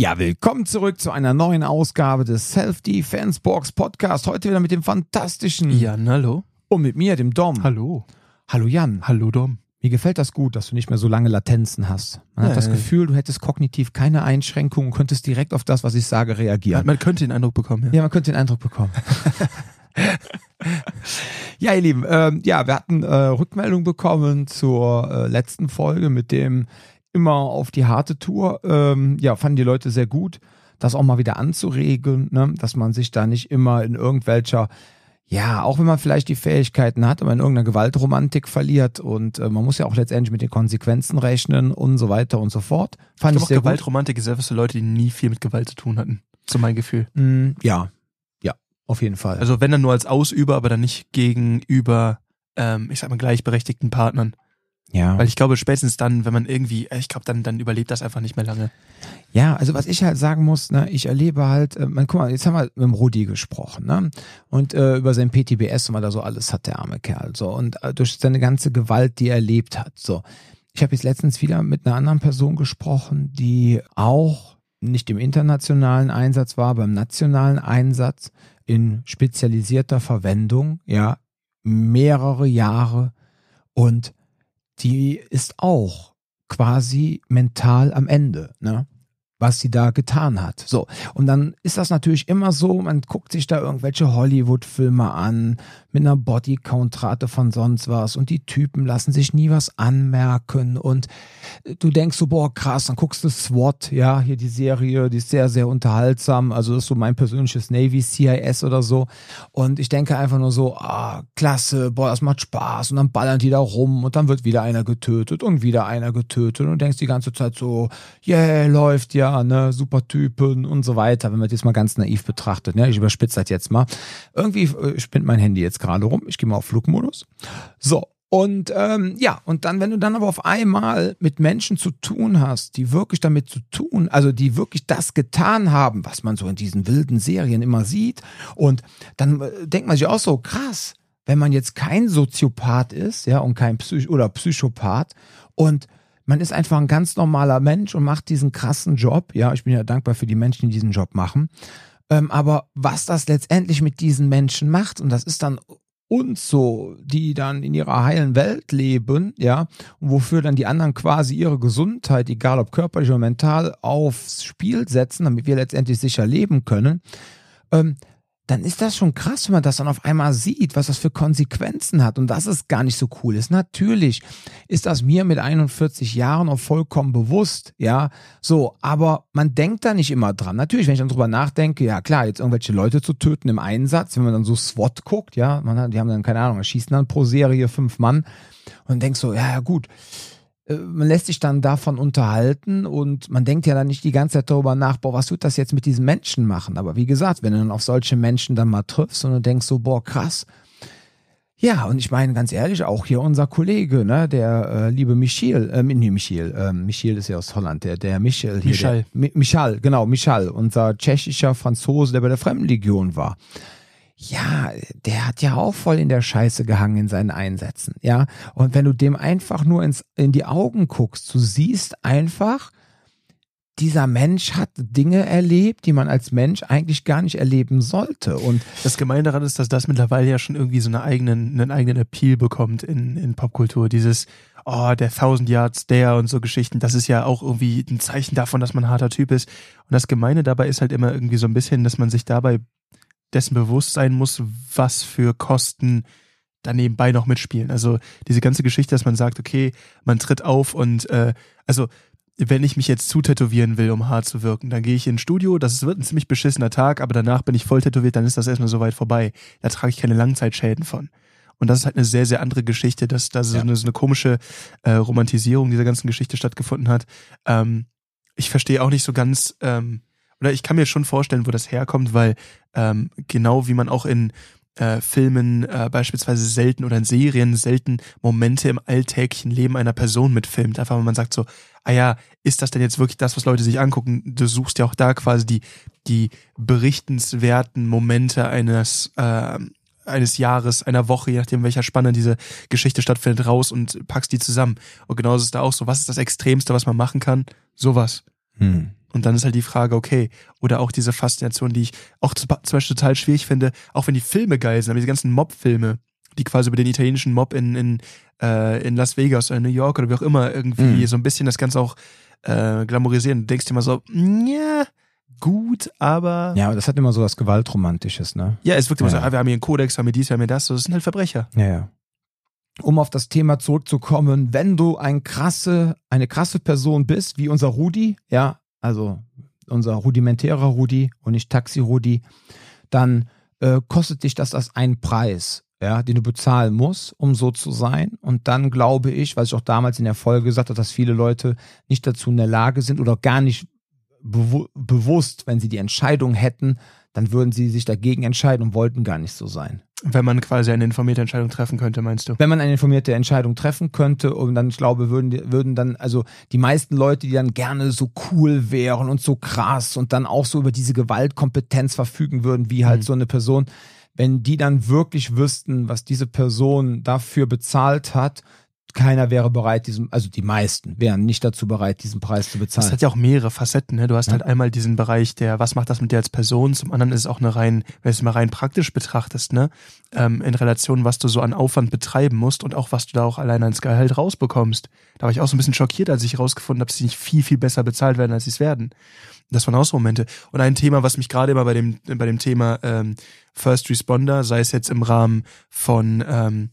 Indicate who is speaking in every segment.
Speaker 1: Ja, willkommen zurück zu einer neuen Ausgabe des Self-Defense Box Podcast. Heute wieder mit dem fantastischen
Speaker 2: Jan, hallo.
Speaker 1: und mit mir, dem Dom.
Speaker 2: Hallo.
Speaker 1: Hallo Jan.
Speaker 2: Hallo Dom.
Speaker 1: Mir gefällt das gut, dass du nicht mehr so lange Latenzen hast. Man hat
Speaker 2: Ja,
Speaker 1: das. Gefühl, du hättest kognitiv keine Einschränkungen und könntest direkt auf das, was ich sage, reagieren.
Speaker 2: Man könnte den Eindruck bekommen, ja.
Speaker 1: Ja, man könnte den Eindruck bekommen. ja, ihr Lieben, ähm, ja, wir hatten äh, Rückmeldung bekommen zur äh, letzten Folge mit dem immer auf die harte Tour. Ähm, ja, fanden die Leute sehr gut, das auch mal wieder anzuregen, ne? dass man sich da nicht immer in irgendwelcher ja, auch wenn man vielleicht die Fähigkeiten hat, aber in irgendeiner Gewaltromantik verliert und äh, man muss ja auch letztendlich mit den Konsequenzen rechnen und so weiter und so fort. Fand
Speaker 2: Ich
Speaker 1: ich,
Speaker 2: glaube Gewaltromantik ist etwas für Leute, die nie viel mit Gewalt zu tun hatten. So mein Gefühl.
Speaker 1: gut. Mm, ja, ja, auf jeden Fall.
Speaker 2: Also wenn dann nur als Ausüber, aber dann nicht gegenüber, ähm, ich sag mal, gleichberechtigten Partnern.
Speaker 1: Ja.
Speaker 2: Weil ich glaube, spätestens dann, wenn man irgendwie, äh, ich glaube, dann, dann überlebt das einfach nicht mehr lange.
Speaker 1: Ja, also was ich halt sagen muss, ne, ich erlebe halt, äh, man, guck mal, jetzt haben wir mit dem Rudi gesprochen, ne? Und äh, über sein PTBS und was er so alles hat, der arme Kerl. So, und äh, durch seine ganze Gewalt, die er erlebt hat. So. Ich habe jetzt letztens wieder mit einer anderen Person gesprochen, die auch nicht im internationalen Einsatz war, beim nationalen Einsatz in spezialisierter Verwendung, ja, mehrere Jahre und die ist auch quasi mental am Ende, ne? Was sie da getan hat. So. Und dann ist das natürlich immer so, man guckt sich da irgendwelche Hollywood-Filme an, mit einer Bodycount-Rate von sonst was und die Typen lassen sich nie was anmerken und du denkst so, boah, krass, dann guckst du SWAT, ja, hier die Serie, die ist sehr, sehr unterhaltsam, also das ist so mein persönliches Navy CIS oder so und ich denke einfach nur so, ah, klasse, boah, das macht Spaß und dann ballern die da rum und dann wird wieder einer getötet und wieder einer getötet und denkst die ganze Zeit so, yeah, läuft ja, ne, super Typen und so weiter, wenn man das mal ganz naiv betrachtet, ne, ich überspitze das jetzt mal. Irgendwie äh, spinnt mein Handy jetzt gerade rum, ich gehe mal auf Flugmodus. So, und ähm, ja, und dann, wenn du dann aber auf einmal mit Menschen zu tun hast, die wirklich damit zu tun, also die wirklich das getan haben, was man so in diesen wilden Serien immer sieht, und dann äh, denkt man sich auch so, krass, wenn man jetzt kein Soziopath ist, ja, und kein Psych oder Psychopath und man ist einfach ein ganz normaler Mensch und macht diesen krassen Job, ja, ich bin ja dankbar für die Menschen, die diesen Job machen, ähm, aber was das letztendlich mit diesen Menschen macht, und das ist dann uns so, die dann in ihrer heilen Welt leben, ja, und wofür dann die anderen quasi ihre Gesundheit, egal ob körperlich oder mental, aufs Spiel setzen, damit wir letztendlich sicher leben können, ähm, dann ist das schon krass, wenn man das dann auf einmal sieht, was das für Konsequenzen hat und dass es gar nicht so cool ist. Natürlich ist das mir mit 41 Jahren auch vollkommen bewusst, ja, so, aber man denkt da nicht immer dran. Natürlich, wenn ich dann drüber nachdenke, ja klar, jetzt irgendwelche Leute zu töten im Einsatz, wenn man dann so SWAT guckt, ja, man hat, die haben dann, keine Ahnung, schießen dann pro Serie fünf Mann und denkst so, ja, ja gut, man lässt sich dann davon unterhalten und man denkt ja dann nicht die ganze Zeit darüber nach, boah, was wird das jetzt mit diesen Menschen machen? Aber wie gesagt, wenn du dann auf solche Menschen dann mal triffst und du denkst so, boah, krass. Ja, und ich meine ganz ehrlich, auch hier unser Kollege, ne, der äh, liebe Michiel, äh, nee, Michiel, äh, Michiel ist ja aus Holland, der, der Michel hier.
Speaker 2: Michal.
Speaker 1: Der, Mi Michal, genau, Michal, unser tschechischer Franzose, der bei der Fremdenlegion war ja, der hat ja auch voll in der Scheiße gehangen in seinen Einsätzen, ja. Und wenn du dem einfach nur ins, in die Augen guckst, du siehst einfach, dieser Mensch hat Dinge erlebt, die man als Mensch eigentlich gar nicht erleben sollte. Und
Speaker 2: Das Gemeine daran ist, dass das mittlerweile ja schon irgendwie so eine eigenen, einen eigenen Appeal bekommt in, in Popkultur. Dieses, oh, der Thousand Yards der und so Geschichten, das ist ja auch irgendwie ein Zeichen davon, dass man ein harter Typ ist. Und das Gemeine dabei ist halt immer irgendwie so ein bisschen, dass man sich dabei dessen bewusst sein muss, was für Kosten da nebenbei noch mitspielen. Also diese ganze Geschichte, dass man sagt, okay, man tritt auf und äh, also wenn ich mich jetzt zutätowieren will, um hart zu wirken, dann gehe ich ins Studio, das wird ein ziemlich beschissener Tag, aber danach bin ich voll tätowiert, dann ist das erstmal soweit vorbei. Da trage ich keine Langzeitschäden von. Und das ist halt eine sehr, sehr andere Geschichte, dass da so,
Speaker 1: Ja.
Speaker 2: eine, so eine komische äh, Romantisierung dieser ganzen Geschichte stattgefunden hat. Ähm, ich verstehe auch nicht so ganz, ähm, oder ich kann mir schon vorstellen, wo das herkommt, weil ähm, genau wie man auch in äh, Filmen äh, beispielsweise selten oder in Serien selten Momente im alltäglichen Leben einer Person mitfilmt. Einfach weil man sagt so, ah ja, ist das denn jetzt wirklich das, was Leute sich angucken? Du suchst ja auch da quasi die, die berichtenswerten Momente eines, äh, eines Jahres, einer Woche, je nachdem, welcher Spanne diese Geschichte stattfindet, raus und packst die zusammen. Und genauso ist es da auch so, was ist das Extremste, was man machen kann? Sowas.
Speaker 1: Hm.
Speaker 2: Und dann ist halt die Frage, okay, oder auch diese Faszination, die ich auch zum Beispiel total schwierig finde, auch wenn die Filme geil sind, aber diese ganzen Mob-Filme, die quasi über den italienischen Mob in, in, äh, in Las Vegas oder New York oder wie auch immer irgendwie
Speaker 1: Mhm.
Speaker 2: so ein bisschen das Ganze auch äh, glamourisieren. Du denkst dir mal so, ja, gut, aber ja,
Speaker 1: Ja, aber das hat immer so was Gewaltromantisches, ne?
Speaker 2: es wirkt immer
Speaker 1: Ja.
Speaker 2: so, ah, wir haben hier einen Kodex, wir haben hier dies, wir haben hier das, so, das sind halt Verbrecher.
Speaker 1: Ja, ja. Um auf das Thema zurückzukommen, wenn du ein krasse, eine krasse Person bist, wie unser Rudi, ja, also unser rudimentärer Rudi und nicht Taxi-Rudi, dann äh, kostet dich das als einen Preis, ja, den du bezahlen musst, um so zu sein. Und dann glaube ich, was ich auch damals in der Folge gesagt habe, dass viele Leute nicht dazu in der Lage sind oder gar nicht bewu bewusst, wenn sie die Entscheidung hätten, dann würden sie sich dagegen entscheiden und wollten gar nicht so sein.
Speaker 2: Wenn man quasi eine informierte Entscheidung treffen könnte, meinst du?
Speaker 1: wenn man eine informierte Entscheidung treffen könnte und dann, ich glaube, würden, würden dann, also die meisten Leute, die dann gerne so cool wären und so krass und dann auch so über diese Gewaltkompetenz verfügen würden, wie halt
Speaker 2: Mhm.
Speaker 1: so eine Person, wenn die dann wirklich wüssten, was diese Person dafür bezahlt hat, keiner wäre bereit, diesem, also die meisten wären nicht dazu bereit, diesen Preis zu
Speaker 2: Das
Speaker 1: bezahlen.
Speaker 2: hat ja auch mehrere Facetten. Ne? Du hast
Speaker 1: Ja.
Speaker 2: halt einmal diesen Bereich, der, was macht das mit dir als Person? Zum anderen ist es auch eine rein, wenn du es mal rein praktisch betrachtest, ne, ähm, in Relation, was du so an Aufwand betreiben musst und auch was du da auch allein ans Gehalt rausbekommst. Da war ich auch so ein bisschen schockiert, als ich herausgefunden habe, dass sie nicht viel, viel besser bezahlt werden, als sie es werden. Das waren auch so Momente. Und ein Thema, was mich gerade immer bei dem, bei dem Thema ähm, First Responder, sei es jetzt im Rahmen von ähm,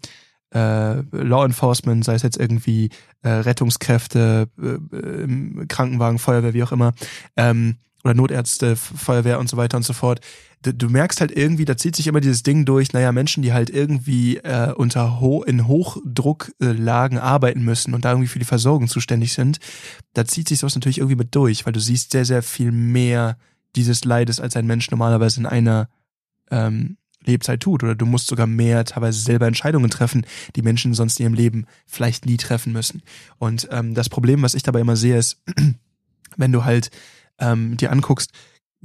Speaker 2: äh, Law Enforcement, sei es jetzt irgendwie äh, Rettungskräfte, äh, äh, Krankenwagen, Feuerwehr, wie auch immer, ähm, oder Notärzte, Feuerwehr und so weiter und so fort. Du, du merkst halt irgendwie, da zieht sich immer dieses Ding durch, naja, Menschen, die halt irgendwie äh, unter Ho in Hochdrucklagen arbeiten müssen und da irgendwie für die Versorgung zuständig sind, da zieht sich sowas natürlich irgendwie mit durch, weil du siehst sehr, sehr viel mehr dieses Leides, als ein Mensch normalerweise in einer ähm, Lebzeit tut. Oder du musst sogar mehr teilweise selber Entscheidungen treffen, die Menschen sonst in ihrem Leben vielleicht nie treffen müssen. Und ähm, das Problem, was ich dabei immer sehe, ist, wenn du halt ähm, dir anguckst,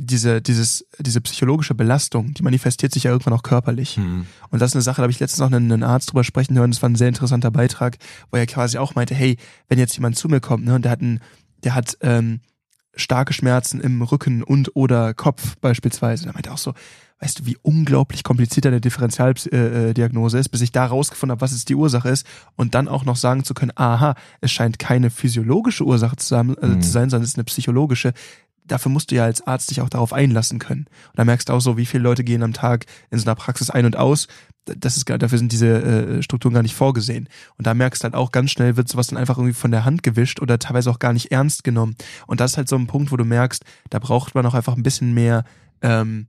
Speaker 2: diese, dieses, diese psychologische Belastung, die manifestiert sich ja irgendwann auch körperlich.
Speaker 1: Hm.
Speaker 2: Und das ist eine Sache, da habe ich letztens noch einen, einen Arzt drüber sprechen hören, das war ein sehr interessanter Beitrag, wo er quasi auch meinte, hey, wenn jetzt jemand zu mir kommt, ne, und der hat einen, der hat ähm, starke Schmerzen im Rücken und oder Kopf beispielsweise, da meinte er auch so, weißt du, wie unglaublich kompliziert eine Differentialdiagnose ist, bis ich da rausgefunden habe, was jetzt die Ursache ist und dann auch noch sagen zu können, aha, es scheint keine physiologische Ursache zu sein, äh,
Speaker 1: Mhm.
Speaker 2: sein sondern es ist eine psychologische. Dafür musst du ja als Arzt dich auch darauf einlassen können. Und da merkst du auch so, wie viele Leute gehen am Tag in so einer Praxis ein und aus. Das ist dafür sind diese äh, Strukturen gar nicht vorgesehen. Und da merkst du halt auch ganz schnell wird sowas dann einfach irgendwie von der Hand gewischt oder teilweise auch gar nicht ernst genommen. Und das ist halt so ein Punkt, wo du merkst, da braucht man auch einfach ein bisschen mehr ähm,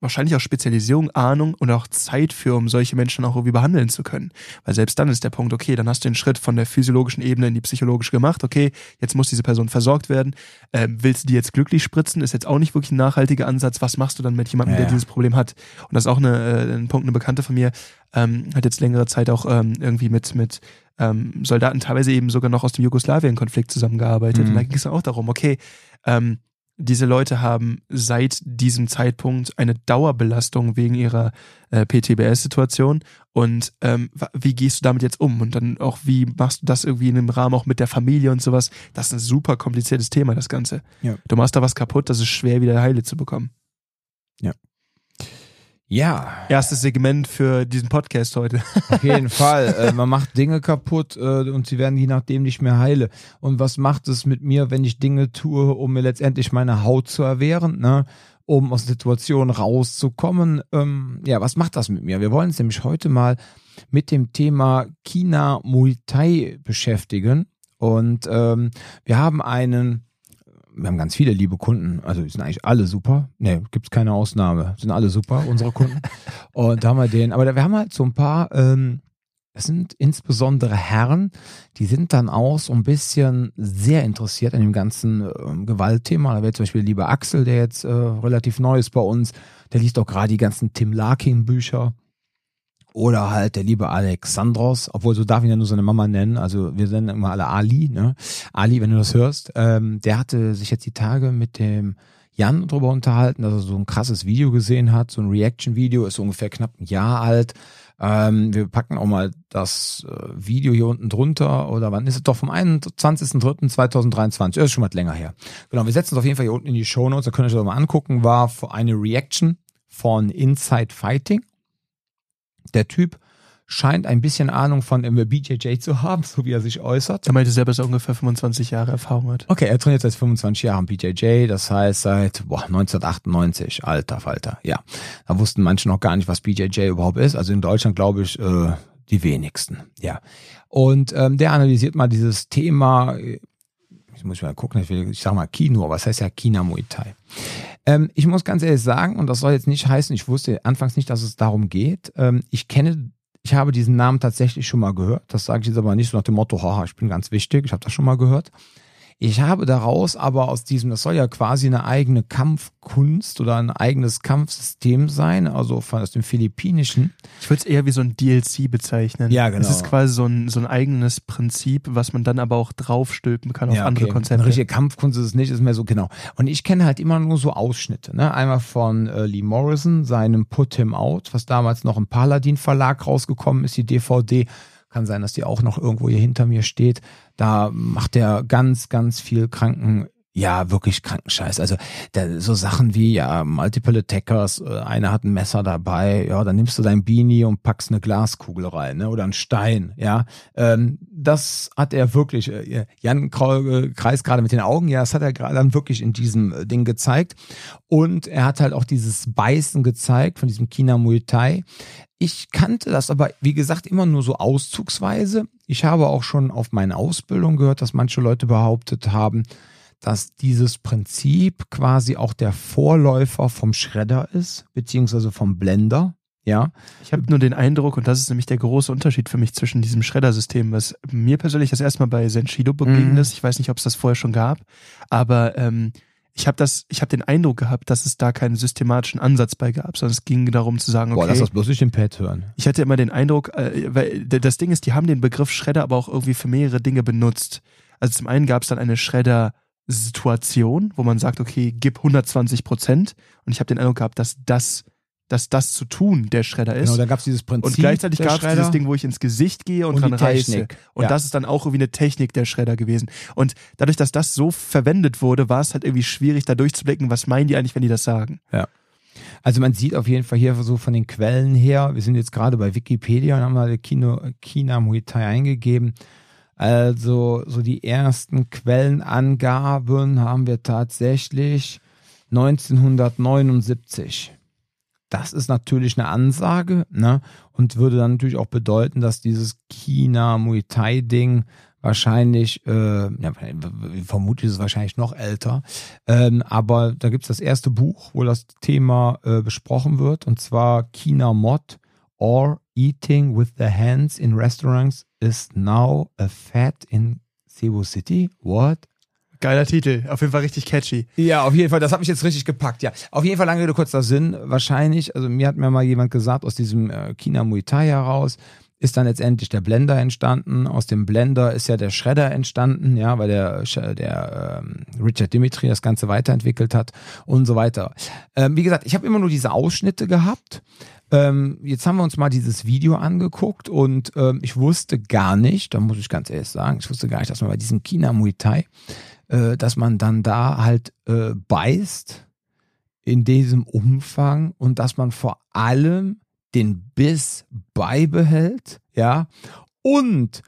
Speaker 2: wahrscheinlich auch Spezialisierung, Ahnung und auch Zeit für, um solche Menschen auch irgendwie behandeln zu können. Weil selbst dann ist der Punkt, okay, dann hast du den Schritt von der physiologischen Ebene in die psychologische gemacht, okay, jetzt muss diese Person versorgt werden. Ähm, willst du die jetzt glücklich spritzen? Ist jetzt auch nicht wirklich ein nachhaltiger Ansatz. Was machst du dann mit jemandem,
Speaker 1: Ja,
Speaker 2: der
Speaker 1: ja.
Speaker 2: dieses Problem hat? Und das ist auch eine, äh, ein Punkt, eine Bekannte von mir, ähm, hat jetzt längere Zeit auch ähm, irgendwie mit, mit ähm, Soldaten teilweise eben sogar noch aus dem Jugoslawien-Konflikt zusammengearbeitet.
Speaker 1: Mhm.
Speaker 2: Und da ging es dann auch darum, okay, ähm, diese Leute haben seit diesem Zeitpunkt eine Dauerbelastung wegen ihrer äh, PTBS-Situation. Und ähm, wie gehst du damit jetzt um? Und dann auch, wie machst du das irgendwie in einem Rahmen auch mit der Familie und sowas? Das ist ein super kompliziertes Thema, das Ganze.
Speaker 1: Ja.
Speaker 2: Du machst da was kaputt, das ist schwer wieder heile zu bekommen.
Speaker 1: Ja,
Speaker 2: Erstes Segment für diesen Podcast heute.
Speaker 1: Auf jeden Fall. Äh, man macht Dinge kaputt äh, und sie werden je nachdem nicht mehr heile. Und was macht es mit mir, wenn ich Dinge tue, um mir letztendlich meine Haut zu erwehren, ne? um aus Situationen rauszukommen? Ähm, ja, was macht das mit mir? Wir wollen uns nämlich heute mal mit dem Thema China Muay Thai beschäftigen. Und ähm, wir haben einen wir haben ganz viele liebe Kunden, also die sind eigentlich alle super. Nee, gibt's keine Ausnahme. Sind alle super, unsere Kunden. Und da haben wir den, aber wir haben halt so ein paar, ähm, es sind insbesondere Herren, die sind dann auch so ein bisschen sehr interessiert an dem ganzen ähm, Gewaltthema. Da wäre zum Beispiel der liebe Axel, der jetzt äh, relativ neu ist bei uns, der liest auch gerade die ganzen Tim Larkin Bücher. Oder halt der liebe Alexandros, obwohl so darf ihn ja nur seine Mama nennen. Also wir nennen immer alle Ali, ne? Ali, wenn du das hörst. Ähm, der hatte sich jetzt die Tage mit dem Jan darüber unterhalten, dass er so ein krasses Video gesehen hat, so ein Reaction-Video, ist ungefähr knapp ein Jahr alt. Ähm, wir packen auch mal das äh, Video hier unten drunter oder wann ist es doch vom 21.03.2023, das ist schon mal länger her. Genau, wir setzen es auf jeden Fall hier unten in die Show Notes, da könnt ihr euch das mal angucken, war eine Reaction von Inside Fighting. Der Typ scheint ein bisschen Ahnung von BJJ zu haben, so wie er sich äußert.
Speaker 2: Er meinte selber, dass er ungefähr 25 Jahre Erfahrung hat.
Speaker 1: Okay, er trainiert seit 25 Jahren BJJ, das heißt seit boah, 1998, alter Falter, ja. Da wussten manche noch gar nicht, was BJJ überhaupt ist. Also in Deutschland glaube ich äh, die wenigsten, ja. Und ähm, der analysiert mal dieses Thema, ich muss mal gucken, ich, will, ich sag mal Kino, aber was heißt ja China Muay Thai? Ähm, ich muss ganz ehrlich sagen, und das soll jetzt nicht heißen, ich wusste anfangs nicht, dass es darum geht. Ähm, ich kenne ich habe diesen Namen tatsächlich schon mal gehört. Das sage ich jetzt aber nicht so nach dem Motto, haha, ich bin ganz wichtig. Ich habe das schon mal gehört. Ich habe daraus aber aus diesem, das soll ja quasi eine eigene Kampfkunst oder ein eigenes Kampfsystem sein, also aus dem Philippinischen.
Speaker 2: Ich würde es eher wie so ein DLC bezeichnen.
Speaker 1: Ja, genau.
Speaker 2: Es ist quasi so ein, so ein eigenes Prinzip, was man dann aber auch draufstülpen kann auf ja, okay. andere Konzepte.
Speaker 1: Eine richtige Kampfkunst ist es nicht, ist mehr so genau. Und ich kenne halt immer nur so Ausschnitte. Ne? Einmal von äh, Lee Morrison, seinem Put Him Out, was damals noch im Paladin Verlag rausgekommen ist, die DVD kann sein, dass die auch noch irgendwo hier hinter mir steht. Da macht er ganz, ganz viel Kranken ja, wirklich Krankenscheiß. Also da, so Sachen wie ja Multiple Attackers, äh, einer hat ein Messer dabei, ja, dann nimmst du dein Beanie und packst eine Glaskugel rein, ne, oder einen Stein, ja. Ähm, das hat er wirklich. Äh, Jan äh, kreist gerade mit den Augen, ja, das hat er gerade dann wirklich in diesem äh, Ding gezeigt. Und er hat halt auch dieses Beißen gezeigt von diesem China Muay Thai. Ich kannte das aber, wie gesagt, immer nur so auszugsweise. Ich habe auch schon auf meine Ausbildung gehört, dass manche Leute behauptet haben, dass dieses Prinzip quasi auch der Vorläufer vom Schredder ist, beziehungsweise vom Blender. Ja.
Speaker 2: Ich habe nur den Eindruck, und das ist nämlich der große Unterschied für mich zwischen diesem Schredder-System, was mir persönlich das erstmal bei Senshido begegnet mhm. ist. Ich weiß nicht, ob es das vorher schon gab, aber ähm, ich habe das, ich habe den Eindruck gehabt, dass es da keinen systematischen Ansatz bei gab, sondern es ging darum zu sagen, okay.
Speaker 1: Boah, lass das bloß nicht im Pad hören.
Speaker 2: Ich hatte immer den Eindruck, äh, weil das Ding ist, die haben den Begriff Schredder aber auch irgendwie für mehrere Dinge benutzt. Also zum einen gab es dann eine Schredder-Situation, wo man sagt, okay, gib 120 Prozent. Und ich habe den Eindruck gehabt, dass das dass das zu tun der Schredder ist.
Speaker 1: Genau, dann gab es dieses Prinzip.
Speaker 2: Und gleichzeitig gab es dieses Ding, wo ich ins Gesicht gehe und, und dran reiße. Und ja. das ist dann auch irgendwie eine Technik der Schredder gewesen. Und dadurch, dass das so verwendet wurde, war es halt irgendwie schwierig, da durchzublicken, was meinen die eigentlich, wenn die das sagen.
Speaker 1: Ja. Also man sieht auf jeden Fall hier so von den Quellen her, wir sind jetzt gerade bei Wikipedia und haben mal Kino, China Muay Thai eingegeben. Also so die ersten Quellenangaben haben wir tatsächlich 1979. Das ist natürlich eine Ansage, ne? Und würde dann natürlich auch bedeuten, dass dieses China Muay Thai Ding wahrscheinlich, äh, ja, vermutlich ist es wahrscheinlich noch älter, ähm, aber da gibt's das erste Buch, wo das Thema äh, besprochen wird, und zwar China Mod or Eating with the Hands in Restaurants is now a fad in Cebu City. What?
Speaker 2: Geiler Titel, auf jeden Fall richtig catchy.
Speaker 1: Ja, auf jeden Fall, das hat mich jetzt richtig gepackt, ja. Auf jeden Fall lange Rede, kurzer Sinn, wahrscheinlich, also mir hat mir mal jemand gesagt, aus diesem äh, China Muay Thai heraus, ist dann letztendlich der Blender entstanden. Aus dem Blender ist ja der Schredder entstanden, ja, weil der, der ähm, Richard Dimitri das Ganze weiterentwickelt hat und so weiter. Ähm, wie gesagt, ich habe immer nur diese Ausschnitte gehabt. Ähm, jetzt haben wir uns mal dieses Video angeguckt und ähm, ich wusste gar nicht, da muss ich ganz ehrlich sagen, ich wusste gar nicht, dass man bei diesem China Muay Thai äh, dass man dann da halt äh, beißt in diesem Umfang und dass man vor allem den Biss beibehält, ja, und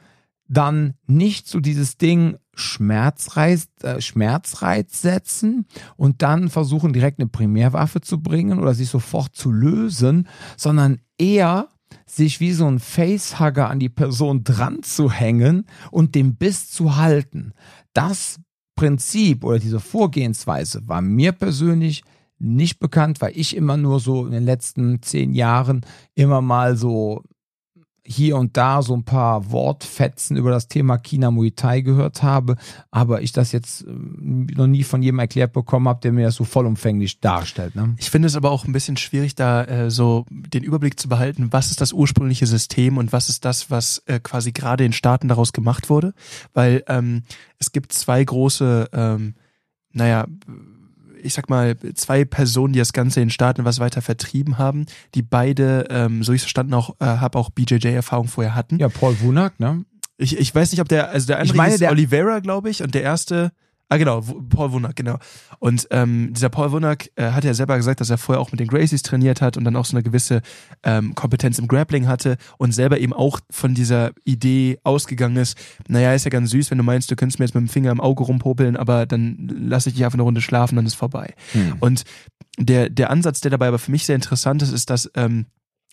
Speaker 1: dann nicht so dieses Ding Schmerzreiz, äh, Schmerzreiz setzen und dann versuchen direkt eine Primärwaffe zu bringen oder sich sofort zu lösen, sondern eher sich wie so ein Facehugger an die Person dran zu hängen und den Biss zu halten. Das Prinzip oder diese Vorgehensweise war mir persönlich nicht bekannt, weil ich immer nur so in den letzten zehn Jahren immer mal so hier und da so ein paar Wortfetzen über das Thema China Muay Thai gehört habe, aber ich das jetzt äh, noch nie von jedem erklärt bekommen habe, der mir das so vollumfänglich darstellt. Ne?
Speaker 2: Ich finde es aber auch ein bisschen schwierig, da äh, so den Überblick zu behalten, was ist das ursprüngliche System und was ist das, was äh, quasi gerade in Staaten daraus gemacht wurde, weil ähm, es gibt zwei große, ähm, naja, ich sag mal, zwei Personen, die das Ganze in den Staaten was weiter vertrieben haben, die beide, ähm, so ich verstanden auch, äh, habe auch BJJ-Erfahrung vorher hatten.
Speaker 1: Ja, Paul Wunak, ne?
Speaker 2: Ich, ich weiß nicht, ob der, also der andere
Speaker 1: Ich meine, der-
Speaker 2: Oliveira, glaube ich, und der erste, ah genau, Paul Wunak, genau. Und ähm, dieser Paul Wunak äh, hat ja selber gesagt, dass er vorher auch mit den Gracies trainiert hat und dann auch so eine gewisse ähm, Kompetenz im Grappling hatte und selber eben auch von dieser Idee ausgegangen ist, naja, ist ja ganz süß, wenn du meinst, du könntest mir jetzt mit dem Finger im Auge rumpopeln, aber dann lasse ich dich einfach eine Runde schlafen, dann ist vorbei.
Speaker 1: Hm.
Speaker 2: Und der, der Ansatz, der dabei aber für mich sehr interessant ist, ist, dass ähm,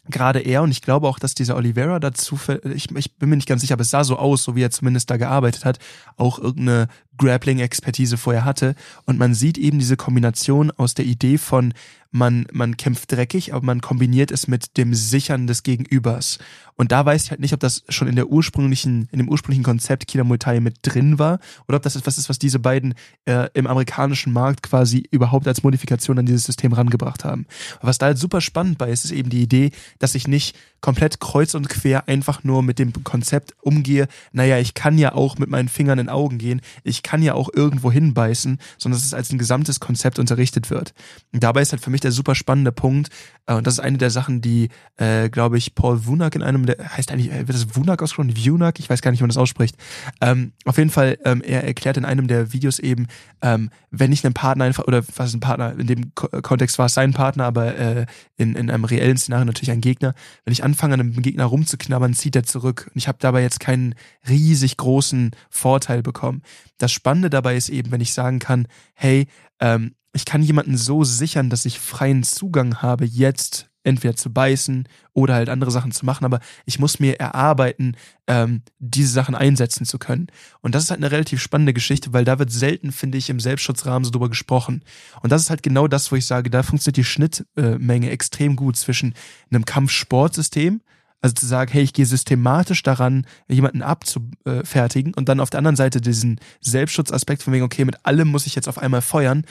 Speaker 2: gerade er und ich glaube auch, dass dieser Oliveira dazu, ich, ich bin mir nicht ganz sicher, aber es sah so aus, so wie er zumindest da gearbeitet hat, auch irgendeine Grappling-Expertise vorher hatte. Und man sieht eben diese Kombination aus der Idee von, man, man kämpft dreckig, aber man kombiniert es mit dem Sichern des Gegenübers. Und da weiß ich halt nicht, ob das schon in der ursprünglichen, in dem ursprünglichen Konzept Kina Muay mit drin war oder ob das etwas ist, was diese beiden äh, im amerikanischen Markt quasi überhaupt als Modifikation an dieses System rangebracht haben. Aber was da halt super spannend bei ist, ist eben die Idee, dass ich nicht komplett kreuz und quer einfach nur mit dem Konzept umgehe, naja, ich kann ja auch mit meinen Fingern in Augen gehen, ich kann ja auch irgendwo hinbeißen, sondern dass es als ein gesamtes Konzept unterrichtet wird. Und dabei ist halt für mich der super spannende Punkt, äh, und das ist eine der Sachen, die, äh, glaube ich, Paul Wunak in einem, der heißt eigentlich, äh, wird das Wunak ausgesprochen? Wunak? Ich weiß gar nicht, wie man das ausspricht. Ähm, auf jeden Fall, ähm, er erklärt in einem der Videos eben, ähm, wenn ich einen Partner einfach, oder was ist ein Partner, in dem Ko Kontext war es sein Partner, aber äh, in, in einem reellen Szenario natürlich ein Gegner, wenn ich anfange, an einem Gegner rumzuknabbern, zieht er zurück. Und ich habe dabei jetzt keinen riesig großen Vorteil bekommen. Das Spannende dabei ist eben, wenn ich sagen kann, hey, ähm, ich kann jemanden so sichern, dass ich freien Zugang habe, jetzt entweder zu beißen oder halt andere Sachen zu machen, aber ich muss mir erarbeiten, ähm, diese Sachen einsetzen zu können. Und das ist halt eine relativ spannende Geschichte, weil da wird selten, finde ich, im Selbstschutzrahmen so drüber gesprochen. Und das ist halt genau das, wo ich sage, da funktioniert die Schnittmenge extrem gut zwischen einem Kampfsportsystem, also zu sagen, hey, ich gehe systematisch daran, jemanden abzufertigen und dann auf der anderen Seite diesen Selbstschutzaspekt von wegen, okay, mit allem muss ich jetzt auf einmal feuern.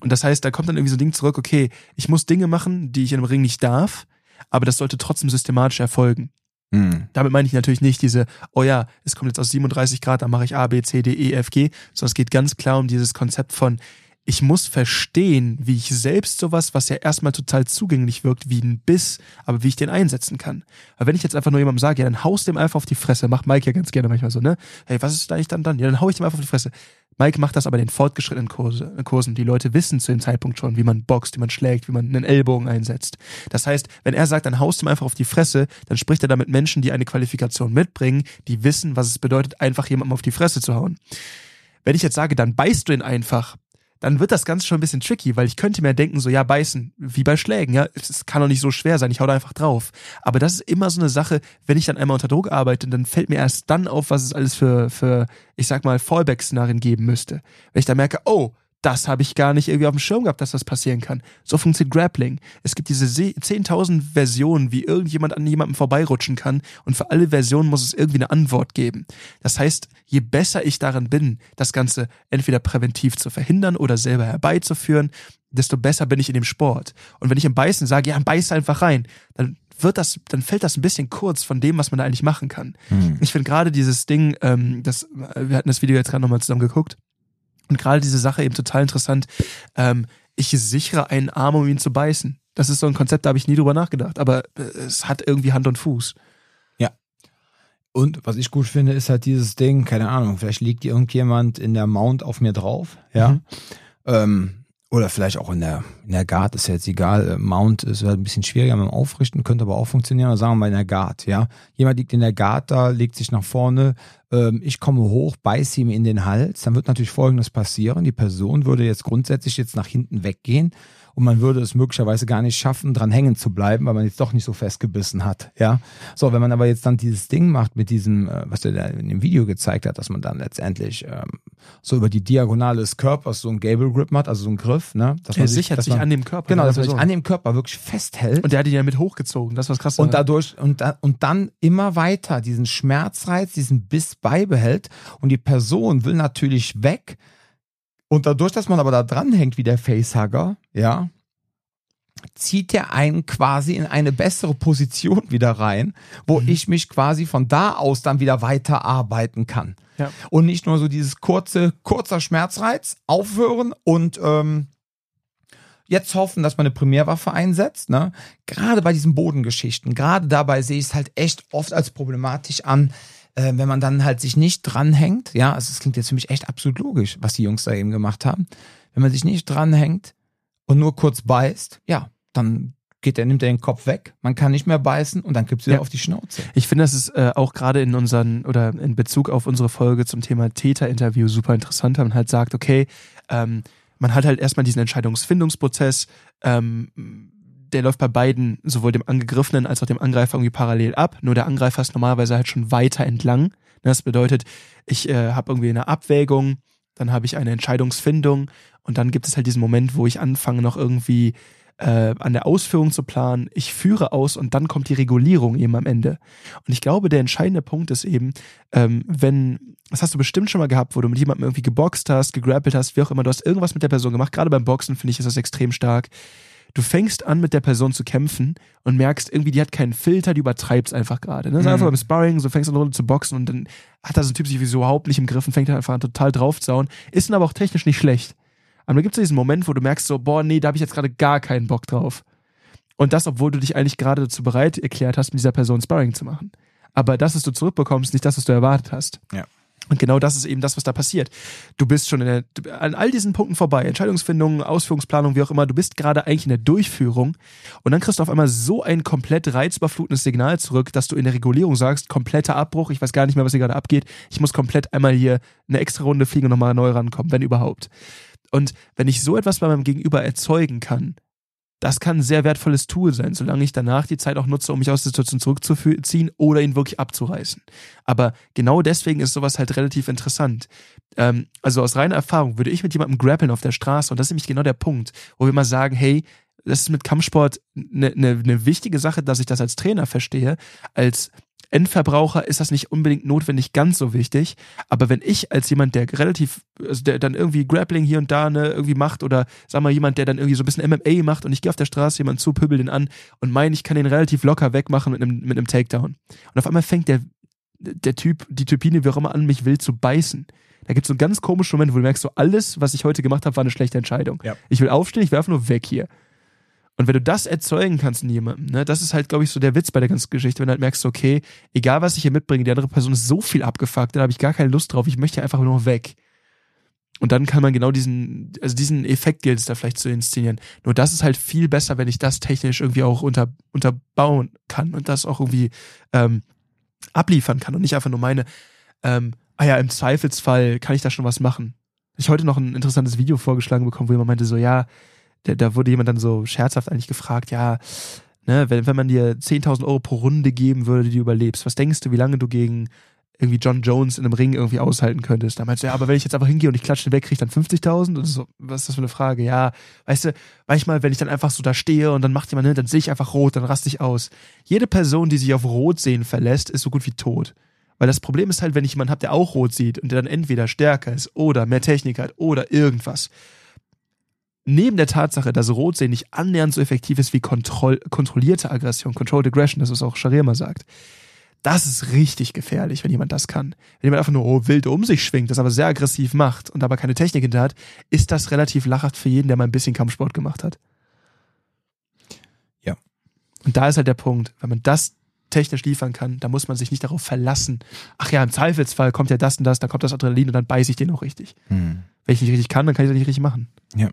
Speaker 2: Und das heißt, da kommt dann irgendwie so ein Ding zurück, okay, ich muss Dinge machen, die ich in einem Ring nicht darf, aber das sollte trotzdem systematisch erfolgen.
Speaker 1: Hm.
Speaker 2: Damit meine ich natürlich nicht diese, oh ja, es kommt jetzt aus 37 Grad, dann mache ich A, B, C, D, E, F, G, sondern es geht ganz klar um dieses Konzept von, ich muss verstehen, wie ich selbst sowas, was ja erstmal total zugänglich wirkt, wie ein Biss, aber wie ich den einsetzen kann. Weil wenn ich jetzt einfach nur jemandem sage, ja, dann haust dem einfach auf die Fresse, macht Mike ja ganz gerne manchmal so, ne? Hey, was ist da eigentlich dann dann? Ja, dann hau ich dem einfach auf die Fresse. Mike macht das aber in den fortgeschrittenen Kurse, Kursen. Die Leute wissen zu dem Zeitpunkt schon, wie man boxt, wie man schlägt, wie man einen Ellbogen einsetzt. Das heißt, wenn er sagt, dann haust du ihm einfach auf die Fresse, dann spricht er damit Menschen, die eine Qualifikation mitbringen, die wissen, was es bedeutet, einfach jemandem auf die Fresse zu hauen. Wenn ich jetzt sage, dann beißt du ihn einfach, dann wird das Ganze schon ein bisschen tricky, weil ich könnte mir denken, so ja, beißen, wie bei Schlägen, ja, es kann doch nicht so schwer sein, ich hau da einfach drauf. Aber das ist immer so eine Sache, wenn ich dann einmal unter Druck arbeite, dann fällt mir erst dann auf, was es alles für, für ich sag mal, Fallback-Szenarien geben müsste. Wenn ich dann merke, oh, das habe ich gar nicht irgendwie auf dem Schirm gehabt, dass das passieren kann. So funktioniert Grappling. Es gibt diese se- 10.000 Versionen, wie irgendjemand an jemandem vorbeirutschen kann und für alle Versionen muss es irgendwie eine Antwort geben. Das heißt, je besser ich darin bin, das Ganze entweder präventiv zu verhindern oder selber herbeizuführen, desto besser bin ich in dem Sport. Und wenn ich im Beißen sage, ja, beiß einfach rein, dann wird das, dann fällt das ein bisschen kurz von dem, was man da eigentlich machen kann.
Speaker 1: Hm.
Speaker 2: Ich finde gerade dieses Ding, ähm, das, wir hatten das Video jetzt gerade nochmal zusammen geguckt, und gerade diese Sache eben total interessant. Ähm, ich sichere einen Arm, um ihn zu beißen. Das ist so ein Konzept, da habe ich nie drüber nachgedacht, aber äh, es hat irgendwie Hand und Fuß.
Speaker 1: Und was ich gut finde, ist halt dieses Ding, keine Ahnung, vielleicht liegt irgendjemand in der Mount auf mir drauf, ja.
Speaker 2: Mhm.
Speaker 1: Ähm, oder vielleicht auch in der, in der Guard, ist ja jetzt egal. Äh, Mount ist halt ein bisschen schwieriger dem Aufrichten, könnte aber auch funktionieren. Oder sagen wir mal in der Guard, ja. Jemand liegt in der Guard da, legt sich nach vorne, ähm, ich komme hoch, beiße ihm in den Hals. Dann wird natürlich Folgendes passieren. Die Person würde jetzt grundsätzlich jetzt nach hinten weggehen und man würde es möglicherweise gar nicht schaffen, dran hängen zu bleiben, weil man jetzt doch nicht so festgebissen hat, ja. So, wenn man aber jetzt dann dieses Ding macht mit diesem, äh, was der da in dem Video gezeigt hat, dass man dann letztendlich ähm, so über die Diagonale des Körpers so ein Gable Grip hat, also so ein Griff, ne? Dass
Speaker 2: Er
Speaker 1: man sich,
Speaker 2: sichert
Speaker 1: dass
Speaker 2: sich
Speaker 1: man,
Speaker 2: an dem Körper.
Speaker 1: Genau, dass man sich an dem Körper wirklich festhält.
Speaker 2: und der hat ihn ja mit hochgezogen. Das war krass.
Speaker 1: Und dadurch, und, da, und dann immer weiter diesen Schmerzreiz, diesen Biss beibehält. Und die Person will natürlich weg. Und dadurch, dass man aber da dranhängt wie der Facehugger, ja, zieht er einen quasi in eine bessere Position wieder rein, wo
Speaker 2: Mhm.
Speaker 1: ich mich quasi von da aus dann wieder weiter arbeiten kann.
Speaker 2: Ja.
Speaker 1: Und nicht nur so dieses kurze, kurzer Schmerzreiz, aufhören und ähm, jetzt hoffen, dass man eine Primärwaffe einsetzt. Ne? Gerade bei diesen Bodengeschichten, gerade dabei sehe ich es halt echt oft als problematisch an, äh, wenn man dann halt sich nicht dranhängt. Ja, also es klingt jetzt für mich echt absolut logisch, was die Jungs da eben gemacht haben. Wenn man sich nicht dranhängt und nur kurz beißt, ja, dann geht er, nimmt er den Kopf weg, man kann nicht mehr beißen und dann gibt's wieder ja. auf die Schnauze.
Speaker 2: Ich finde, das ist äh, auch gerade in unseren oder in Bezug auf unsere Folge zum Thema Täterinterview super interessant, wenn man halt sagt, okay, ähm, man hat halt erstmal diesen Entscheidungsfindungsprozess, ähm, der läuft bei beiden, sowohl dem Angegriffenen als auch dem Angreifer irgendwie parallel ab. Nur der Angreifer ist normalerweise halt schon weiter entlang. Das bedeutet, ich äh, habe irgendwie eine Abwägung, dann habe ich eine Entscheidungsfindung und dann gibt es halt diesen Moment, wo ich anfange noch irgendwie äh, an der Ausführung zu planen. Ich führe aus und dann kommt die Regulierung eben am Ende. Und ich glaube, der entscheidende Punkt ist eben, ähm, wenn, das hast du bestimmt schon mal gehabt, wo du mit jemandem irgendwie geboxt hast, gegrappelt hast, wie auch immer, du hast irgendwas mit der Person gemacht. Gerade beim Boxen finde ich ist das extrem stark. Du fängst an, mit der Person zu kämpfen und merkst irgendwie, die hat keinen Filter, die übertreibt einfach gerade. Ne? Mhm. einfach beim Sparring, so fängst du eine Runde zu boxen und dann hat da so ein Typ sich wie so überhaupt nicht im Griff und fängt einfach an total draufzauen. Ist dann aber auch technisch nicht schlecht. Aber da gibt es diesen Moment, wo du merkst so, boah, nee, da habe ich jetzt gerade gar keinen Bock drauf. Und das, obwohl du dich eigentlich gerade dazu bereit erklärt hast, mit dieser Person Sparring zu machen. Aber das, was du zurückbekommst, nicht das, was du erwartet hast.
Speaker 1: Ja.
Speaker 2: Und genau das ist eben das, was da passiert. Du bist schon der, an all diesen Punkten vorbei. Entscheidungsfindung, Ausführungsplanung, wie auch immer. Du bist gerade eigentlich in der Durchführung. Und dann kriegst du auf einmal so ein komplett reizüberflutendes Signal zurück, dass du in der Regulierung sagst, kompletter Abbruch. Ich weiß gar nicht mehr, was hier gerade abgeht. Ich muss komplett einmal hier eine extra Runde fliegen und nochmal neu rankommen, wenn überhaupt. Und wenn ich so etwas bei meinem Gegenüber erzeugen kann, das kann ein sehr wertvolles Tool sein, solange ich danach die Zeit auch nutze, um mich aus der Situation zurückzuziehen oder ihn wirklich abzureißen. Aber genau deswegen ist sowas halt relativ interessant. Ähm, also aus reiner Erfahrung würde ich mit jemandem grappeln auf der Straße und das ist nämlich genau der Punkt, wo wir mal sagen, hey, das ist mit Kampfsport eine ne, ne wichtige Sache, dass ich das als Trainer verstehe, als Endverbraucher ist das nicht unbedingt notwendig ganz so wichtig. Aber wenn ich als jemand, der relativ, also der dann irgendwie Grappling hier und da ne, irgendwie macht oder sag mal jemand, der dann irgendwie so ein bisschen MMA macht und ich gehe auf der Straße jemand zu, pöbel den an und meine, ich kann den relativ locker wegmachen mit einem, mit einem Takedown. Und auf einmal fängt der, der Typ, die Typine, wie auch immer an, mich will zu beißen. Da gibt es so einen ganz komischen Moment, wo du merkst, so alles, was ich heute gemacht habe, war eine schlechte Entscheidung.
Speaker 1: Ja.
Speaker 2: Ich will aufstehen, ich werfe nur weg hier. Und wenn du das erzeugen kannst in jemandem, ne, das ist halt, glaube ich, so der Witz bei der ganzen Geschichte, wenn du halt merkst, okay, egal was ich hier mitbringe, die andere Person ist so viel abgefuckt, da habe ich gar keine Lust drauf, ich möchte einfach nur weg. Und dann kann man genau diesen, also diesen Effekt gilt es da vielleicht zu inszenieren. Nur das ist halt viel besser, wenn ich das technisch irgendwie auch unter, unterbauen kann und das auch irgendwie ähm, abliefern kann und nicht einfach nur meine, ähm, ah ja, im Zweifelsfall kann ich da schon was machen. Ich heute noch ein interessantes Video vorgeschlagen bekommen, wo jemand meinte so, ja, da, da wurde jemand dann so scherzhaft eigentlich gefragt, ja, ne, wenn, wenn man dir 10.000 Euro pro Runde geben würde, die du überlebst, was denkst du, wie lange du gegen irgendwie John Jones in einem Ring irgendwie aushalten könntest. Da meinst du, ja, aber wenn ich jetzt einfach hingehe und ich klatsche den weg, krieg ich dann 50.000? Und so, was ist das für eine Frage? Ja, weißt du, manchmal, wenn ich dann einfach so da stehe und dann macht jemand, ne, dann sehe ich einfach rot, dann raste ich aus. Jede Person, die sich auf Rot sehen verlässt, ist so gut wie tot. Weil das Problem ist halt, wenn ich jemanden habe, der auch rot sieht und der dann entweder stärker ist oder mehr Technik hat oder irgendwas, neben der Tatsache, dass Rotsehen nicht annähernd so effektiv ist wie kontroll kontrollierte Aggression, Controlled Aggression, das was auch Sharia mal sagt, das ist richtig gefährlich, wenn jemand das kann. Wenn jemand einfach nur oh, wild um sich schwingt, das aber sehr aggressiv macht und aber keine Technik hinter hat, ist das relativ lachhaft für jeden, der mal ein bisschen Kampfsport gemacht hat.
Speaker 1: Ja.
Speaker 2: Und da ist halt der Punkt, wenn man das technisch liefern kann, da muss man sich nicht darauf verlassen. Ach ja, im Zweifelsfall kommt ja das und das, dann kommt das Adrenalin und dann beiße ich den auch richtig. Hm. Wenn ich nicht richtig kann, dann kann ich das nicht richtig machen.
Speaker 1: Ja.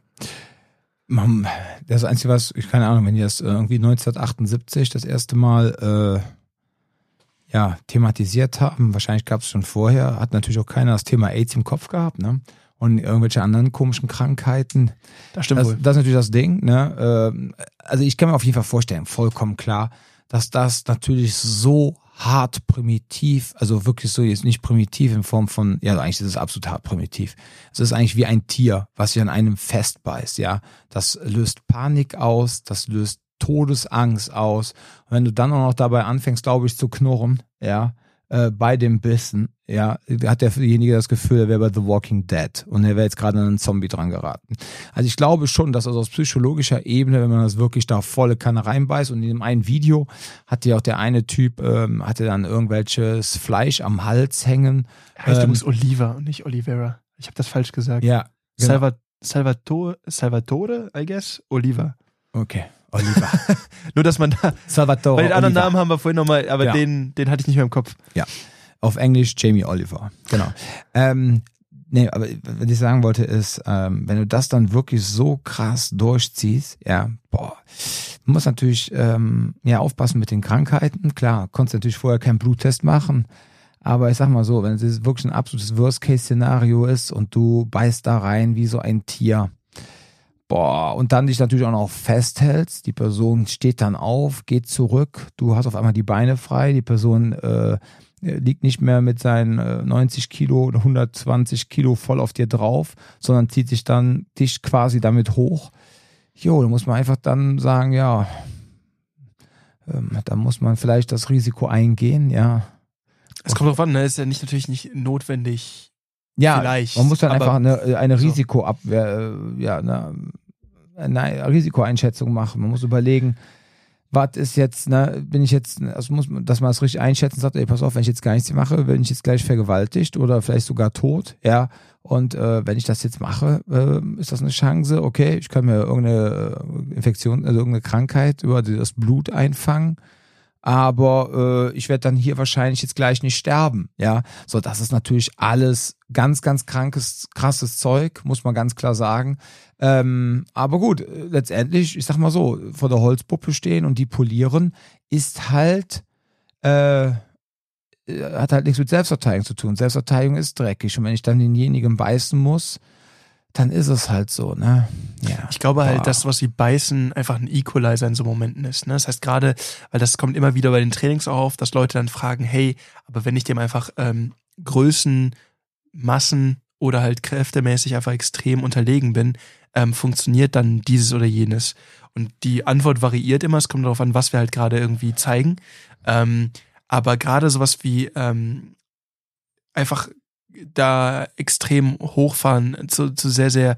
Speaker 1: Das Einzige, was, ich keine Ahnung, wenn die das irgendwie 1978 das erste Mal äh, ja, thematisiert haben, wahrscheinlich gab es schon vorher, hat natürlich auch keiner das Thema AIDS im Kopf gehabt, ne? Und irgendwelche anderen komischen Krankheiten.
Speaker 2: Das stimmt
Speaker 1: das,
Speaker 2: wohl.
Speaker 1: Das ist natürlich das Ding, ne? Äh, also ich kann mir auf jeden Fall vorstellen, vollkommen klar, dass das natürlich so hart primitiv, also wirklich so jetzt nicht primitiv in Form von, ja, eigentlich ist es absolut hart primitiv. Es ist eigentlich wie ein Tier, was sich an einem festbeißt, ja. Das löst Panik aus, das löst Todesangst aus. Und wenn du dann auch noch dabei anfängst, glaube ich, zu knurren, ja, äh, bei dem Bissen, ja, hat derjenige das Gefühl, er wäre bei The Walking Dead und er wäre jetzt gerade an einen Zombie dran geraten. Also ich glaube schon, dass also aus psychologischer Ebene, wenn man das wirklich da volle Kanne reinbeißt und in dem einen Video hat ja auch der eine Typ, ähm, hatte dann irgendwelches Fleisch am Hals hängen.
Speaker 2: Heißt ähm, übrigens Oliver und nicht Olivera. Ich habe das falsch gesagt.
Speaker 1: Ja.
Speaker 2: Genau. Salvatore, Salvatore, I guess, Oliver.
Speaker 1: Okay, Oliver.
Speaker 2: Nur, dass man da.
Speaker 1: Salvatore.
Speaker 2: Bei den anderen
Speaker 1: Oliver.
Speaker 2: Namen haben wir vorhin nochmal, aber
Speaker 1: Ja.
Speaker 2: den, den hatte ich nicht mehr im Kopf.
Speaker 1: Auf Englisch Jamie Oliver. Genau. ähm, nee, aber was ich sagen wollte ist, ähm, wenn du das dann wirklich so krass durchziehst, ja, boah, du musst natürlich ähm, ja aufpassen mit den Krankheiten. Klar, konntest natürlich vorher keinen Bluttest machen. Aber ich sag mal so, wenn es wirklich ein absolutes Worst-Case-Szenario ist und du beißt da rein wie so ein Tier, boah, und dann dich natürlich auch noch festhältst, die Person steht dann auf, geht zurück, du hast auf einmal die Beine frei, die Person äh, liegt nicht mehr mit seinen äh, 90 Kilo oder 120 Kilo voll auf dir drauf, sondern zieht sich dann dich quasi damit hoch. Jo, da muss man einfach dann sagen, ja, ähm, da muss man vielleicht das Risiko eingehen, ja.
Speaker 2: Es kommt drauf an, ne? Ist ja nicht natürlich nicht notwendig.
Speaker 1: Ja,
Speaker 2: Vielleicht,
Speaker 1: man muss dann einfach eine, eine
Speaker 2: so.
Speaker 1: Risikoabwehr, äh, ja, eine, eine Risikoeinschätzung machen. Man muss überlegen, was ist jetzt, ne, bin ich jetzt, also muss man, dass man das richtig einschätzen und sagt, ey, pass auf, wenn ich jetzt gar nichts mache, bin ich jetzt gleich vergewaltigt oder vielleicht sogar tot, ja. Und äh, wenn ich das jetzt mache, äh, ist das eine Chance, okay, ich kann mir irgendeine äh, Infektion, also irgendeine Krankheit über das Blut einfangen. Aber äh, ich werde dann hier wahrscheinlich jetzt gleich nicht sterben, ja. So, das ist natürlich alles ganz, ganz krankes, krasses Zeug, muss man ganz klar sagen. Ähm, aber gut, letztendlich, ich sag mal so, vor der Holzpuppe stehen und die polieren, ist halt, äh, äh, hat halt nichts mit Selbstverteidigung zu tun. Selbstverteidigung ist dreckig. Und wenn ich dann denjenigen beißen muss, dann ist es halt so, ne? Ja.
Speaker 2: Ich glaube halt,
Speaker 1: Boah.
Speaker 2: dass was wie Beißen einfach ein Equalizer in so Momenten ist. Ne? Das heißt gerade, weil das kommt immer wieder bei den Trainings auch auf, dass Leute dann fragen, hey, aber wenn ich dem einfach ähm, Größen, Massen oder halt kräftemäßig einfach extrem unterlegen bin, ähm, funktioniert dann dieses oder jenes. Und die Antwort variiert immer, es kommt darauf an, was wir halt gerade irgendwie zeigen. Ähm, aber gerade sowas wie ähm, einfach da extrem hochfahren, zu, zu sehr, sehr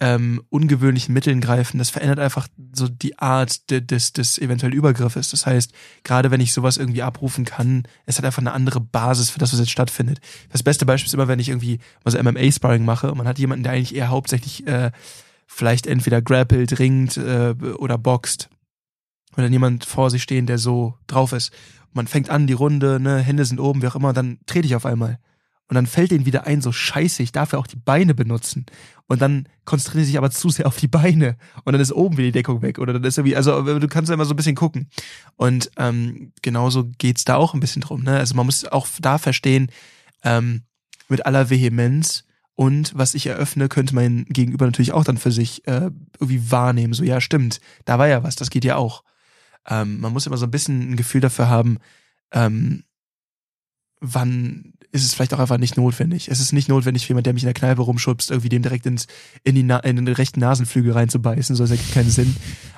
Speaker 2: ähm, ungewöhnlichen Mitteln greifen, das verändert einfach so die Art de, des, des eventuell Übergriffes. Das heißt, gerade wenn ich sowas irgendwie abrufen kann, es hat einfach eine andere Basis für das, was jetzt stattfindet. Das beste Beispiel ist immer, wenn ich irgendwie mal so MMA-Sparring mache und man hat jemanden, der eigentlich eher hauptsächlich äh, vielleicht entweder grappelt, ringt äh, oder boxt. Und dann jemand vor sich stehen, der so drauf ist. Man fängt an, die Runde, ne, Hände sind oben, wie auch immer, dann trete ich auf einmal. Und dann fällt denen wieder ein, so scheiße, ich darf ja auch die Beine benutzen. Und dann konzentrieren sie sich aber zu sehr auf die Beine. Und dann ist oben wieder die Deckung weg. Oder dann ist irgendwie, also du kannst ja immer so ein bisschen gucken. Und ähm, genauso geht's da auch ein bisschen drum. Ne? Also man muss auch da verstehen, ähm, mit aller Vehemenz und was ich eröffne, könnte mein Gegenüber natürlich auch dann für sich äh, irgendwie wahrnehmen. So, ja, stimmt, da war ja was, das geht ja auch. Ähm, man muss immer so ein bisschen ein Gefühl dafür haben, ähm, wann ist es vielleicht auch einfach nicht notwendig. Es ist nicht notwendig für jemand, der mich in der Kneipe rumschubst, irgendwie dem direkt ins, in, die in den rechten Nasenflügel reinzubeißen, so das ergibt keinen Sinn.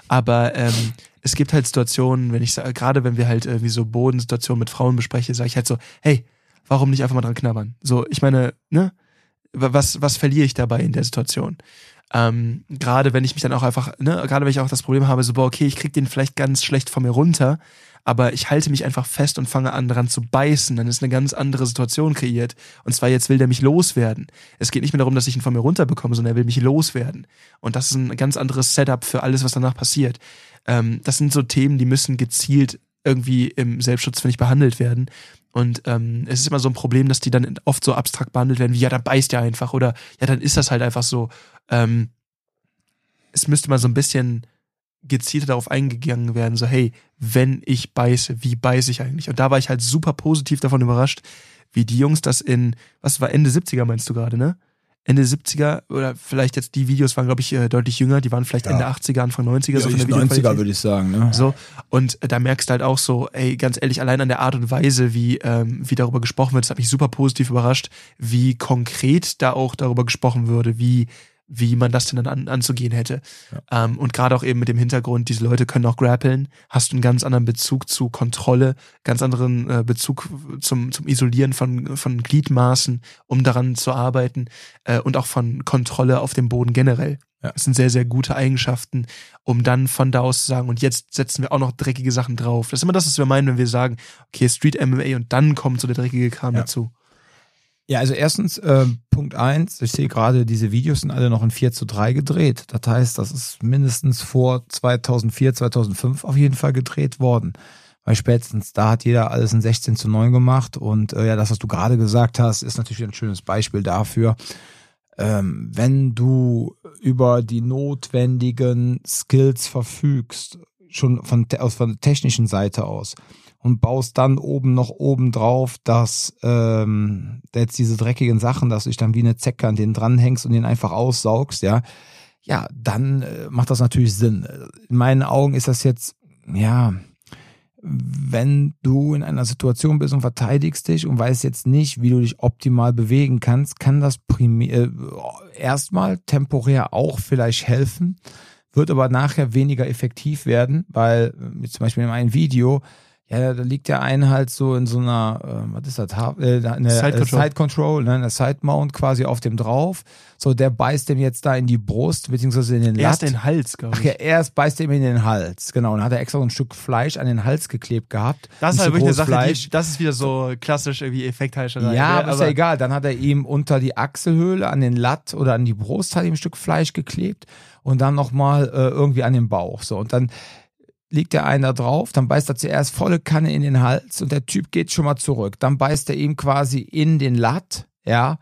Speaker 2: Aber ähm, es gibt halt Situationen, wenn ich gerade wenn wir halt irgendwie so Bodensituationen mit Frauen bespreche, sage ich halt so, hey, warum nicht einfach mal dran knabbern? So, ich meine, ne? Was, was verliere ich dabei in der Situation? Ähm, gerade wenn ich mich dann auch einfach, ne, gerade wenn ich auch das Problem habe, so, boah, okay, ich krieg den vielleicht ganz schlecht von mir runter, aber ich halte mich einfach fest und fange an, dran zu beißen, dann ist eine ganz andere Situation kreiert. Und zwar jetzt will der mich loswerden. Es geht nicht mehr darum, dass ich ihn von mir runterbekomme, sondern er will mich loswerden. Und das ist ein ganz anderes Setup für alles, was danach passiert. Ähm, das sind so Themen, die müssen gezielt irgendwie im Selbstschutz, finde ich, behandelt werden. Und ähm, es ist immer so ein Problem, dass die dann oft so abstrakt behandelt werden, wie ja, dann beißt ja einfach oder ja, dann ist das halt einfach so. Ähm, es müsste mal so ein bisschen gezielter darauf eingegangen werden, so hey, wenn ich beiße, wie beiße ich eigentlich? Und da war ich halt super positiv davon überrascht, wie die Jungs das in, was war Ende 70er meinst du gerade, ne? Ende 70er oder vielleicht jetzt die Videos waren, glaube ich, äh, deutlich jünger, die waren vielleicht
Speaker 1: Ja.
Speaker 2: Ende 80er, Anfang 90er, so
Speaker 1: Ja,
Speaker 2: in der
Speaker 1: 90er
Speaker 2: Videoqualität.
Speaker 1: würde ich sagen, ne?
Speaker 2: So, und äh, da merkst du halt auch so, ey, ganz ehrlich, allein an der Art und Weise, wie, ähm, wie darüber gesprochen wird, das hat mich super positiv überrascht, wie konkret da auch darüber gesprochen würde, wie, wie man das denn dann an, anzugehen hätte. Ähm, und gerade auch eben mit dem Hintergrund, diese Leute können auch grappeln, hast du einen ganz anderen Bezug zu Kontrolle, ganz anderen äh, Bezug zum, zum Isolieren von, von Gliedmaßen, um daran zu arbeiten äh, und auch von Kontrolle auf dem Boden generell.
Speaker 1: Ja.
Speaker 2: Das sind sehr, sehr gute Eigenschaften, um dann von da aus zu sagen, und jetzt setzen wir auch noch dreckige Sachen drauf. Das ist immer das, was wir meinen, wenn wir sagen, okay, Street MMA und dann kommt so der dreckige Kram
Speaker 1: Ja.
Speaker 2: dazu.
Speaker 1: Ja, also erstens, äh, Punkt eins, ich sehe gerade, diese Videos sind alle noch in 4 zu 3 gedreht. Das heißt, das ist mindestens vor 2004, 2005 auf jeden Fall gedreht worden. Weil spätestens da hat jeder alles in 16 zu 9 gemacht. Und äh, ja, das, was du gerade gesagt hast, ist natürlich ein schönes Beispiel dafür. Ähm, wenn du über die notwendigen Skills verfügst, schon von, aus von der technischen Seite aus, und baust dann oben noch oben drauf, dass ähm, jetzt diese dreckigen Sachen, dass du dich dann wie eine Zecke an den dranhängst und den einfach aussaugst, ja, ja, dann äh, macht das natürlich Sinn. In meinen Augen ist das jetzt, ja, wenn du in einer Situation bist und verteidigst dich und weißt jetzt nicht, wie du dich optimal bewegen kannst, kann das primär äh, erstmal temporär auch vielleicht helfen, wird aber nachher weniger effektiv werden, weil äh, zum Beispiel in einem Video ja, da liegt der eine halt so in so einer, äh, was ist das, äh, eine Side Control, Side -Control ne, eine Side Mount quasi auf dem drauf. So, der beißt dem jetzt da in die Brust, beziehungsweise in den Latt.
Speaker 2: Erst den Hals, glaube
Speaker 1: ich. Ach ja, erst beißt ihm in den Hals, genau. Und hat er extra so ein Stück Fleisch an den Hals geklebt gehabt.
Speaker 2: Das ist halt wirklich eine Sache, Fleisch. Die, das ist wieder so klassisch irgendwie Effektheischerei.
Speaker 1: Ja, aber ist ja egal. Dann hat er ihm unter die Achselhöhle, an den Latt oder an die Brust hat ihm ein Stück Fleisch geklebt und dann nochmal äh, irgendwie an den Bauch. So, und dann liegt der einer drauf, dann beißt er zuerst volle Kanne in den Hals und der Typ geht schon mal zurück. Dann beißt er ihm quasi in den Latt, ja,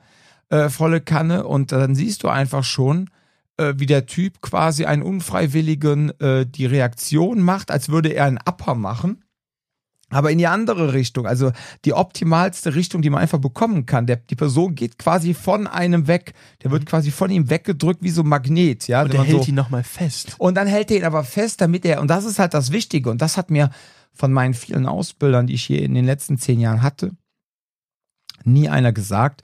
Speaker 1: äh, volle Kanne und dann siehst du einfach schon, äh, wie der Typ quasi einen unfreiwilligen äh, die Reaktion macht, als würde er einen Upper machen aber in die andere Richtung, also die optimalste Richtung, die man einfach bekommen kann. Der, die Person geht quasi von einem weg, der wird mhm. quasi von ihm weggedrückt wie so ein Magnet, ja.
Speaker 2: Und der hält so, ihn nochmal fest.
Speaker 1: Und dann hält er ihn aber fest, damit er, und das ist halt das Wichtige, und das hat mir von meinen vielen Ausbildern, die ich hier in den letzten zehn Jahren hatte, nie einer gesagt,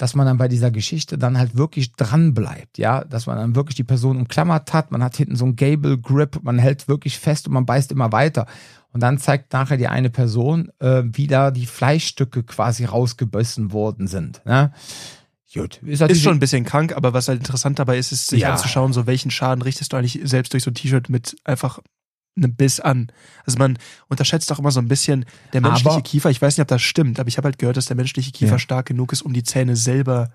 Speaker 1: dass man dann bei dieser Geschichte dann halt wirklich dran bleibt, ja, dass man dann wirklich die Person umklammert hat, man hat hinten so ein Gable Grip, man hält wirklich fest und man beißt immer weiter. Und dann zeigt nachher die eine Person, äh, wie da die Fleischstücke quasi rausgebissen worden sind. Ne?
Speaker 2: Gut. Ist, ist schon ein bisschen krank, aber was halt interessant dabei ist, ist sich ja. anzuschauen, so welchen Schaden richtest du eigentlich selbst durch so ein T-Shirt mit einfach einem Biss an. Also man unterschätzt auch immer so ein bisschen der menschliche aber, Kiefer. Ich weiß nicht, ob das stimmt, aber ich habe halt gehört, dass der menschliche Kiefer ja. stark genug ist, um die Zähne selber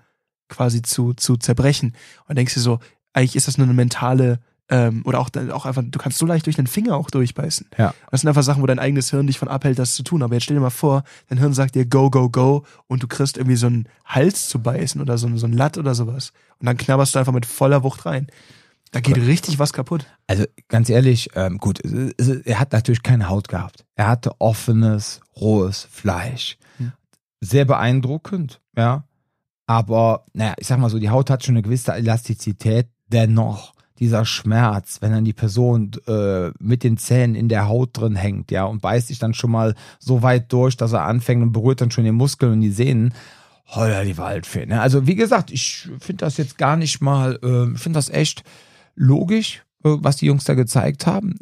Speaker 2: quasi zu, zu zerbrechen. Und denkst du so, eigentlich ist das nur eine mentale ähm, oder auch, auch einfach, du kannst so leicht durch den Finger auch durchbeißen.
Speaker 1: Ja.
Speaker 2: Das sind einfach Sachen, wo dein eigenes Hirn dich von abhält, das zu tun. Aber jetzt stell dir mal vor, dein Hirn sagt dir go, go, go und du kriegst irgendwie so einen Hals zu beißen oder so, so ein Latt oder sowas. Und dann knabberst du einfach mit voller Wucht rein. Da geht richtig was kaputt.
Speaker 1: Also ganz ehrlich, ähm, gut, er hat natürlich keine Haut gehabt. Er hatte offenes, rohes Fleisch. Hm. Sehr beeindruckend, ja. Aber, naja, ich sag mal so, die Haut hat schon eine gewisse Elastizität. Dennoch dieser Schmerz, wenn dann die Person äh, mit den Zähnen in der Haut drin hängt, ja, und beißt sich dann schon mal so weit durch, dass er anfängt und berührt dann schon die Muskeln und die Sehnen. Holla die Waldfee. Ne? Also wie gesagt, ich finde das jetzt gar nicht mal, äh, ich finde das echt logisch, äh, was die Jungs da gezeigt haben.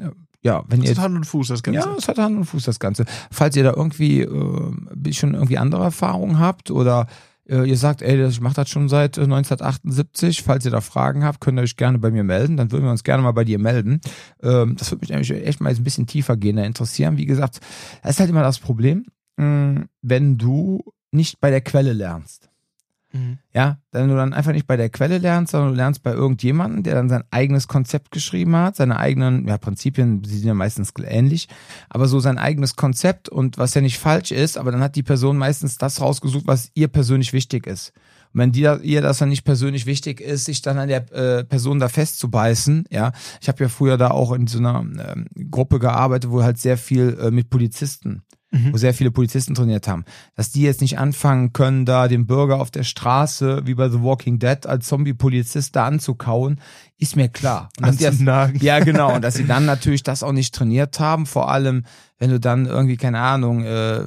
Speaker 1: Ja, wenn
Speaker 2: das
Speaker 1: ihr.
Speaker 2: hat Hand und Fuß, das Ganze.
Speaker 1: Ja, es hat Hand und Fuß, das Ganze. Falls ihr da irgendwie äh, schon irgendwie andere Erfahrungen habt oder äh, ihr sagt, ey, ich mache das schon seit 1978. Äh, Falls ihr da Fragen habt, könnt ihr euch gerne bei mir melden. Dann würden wir uns gerne mal bei dir melden. Ähm, das würde mich nämlich echt mal ein bisschen tiefer gehen, interessieren. Wie gesagt, das ist halt immer das Problem, wenn du nicht bei der Quelle lernst. Mhm. Ja, wenn du dann einfach nicht bei der Quelle lernst, sondern du lernst bei irgendjemandem, der dann sein eigenes Konzept geschrieben hat, seine eigenen, ja, Prinzipien, die sind ja meistens ähnlich, aber so sein eigenes Konzept und was ja nicht falsch ist, aber dann hat die Person meistens das rausgesucht, was ihr persönlich wichtig ist. Und wenn dir, ihr das dann nicht persönlich wichtig ist, sich dann an der äh, Person da festzubeißen, ja, ich habe ja früher da auch in so einer ähm, Gruppe gearbeitet, wo halt sehr viel äh, mit Polizisten mhm. wo sehr viele Polizisten trainiert haben, dass die jetzt nicht anfangen können, da den Bürger auf der Straße, wie bei The Walking Dead, als Zombie-Polizist da anzukauen, ist mir klar.
Speaker 2: Und dass
Speaker 1: das, ja, genau. Und dass sie dann natürlich das auch nicht trainiert haben, vor allem, wenn du dann irgendwie, keine Ahnung, äh,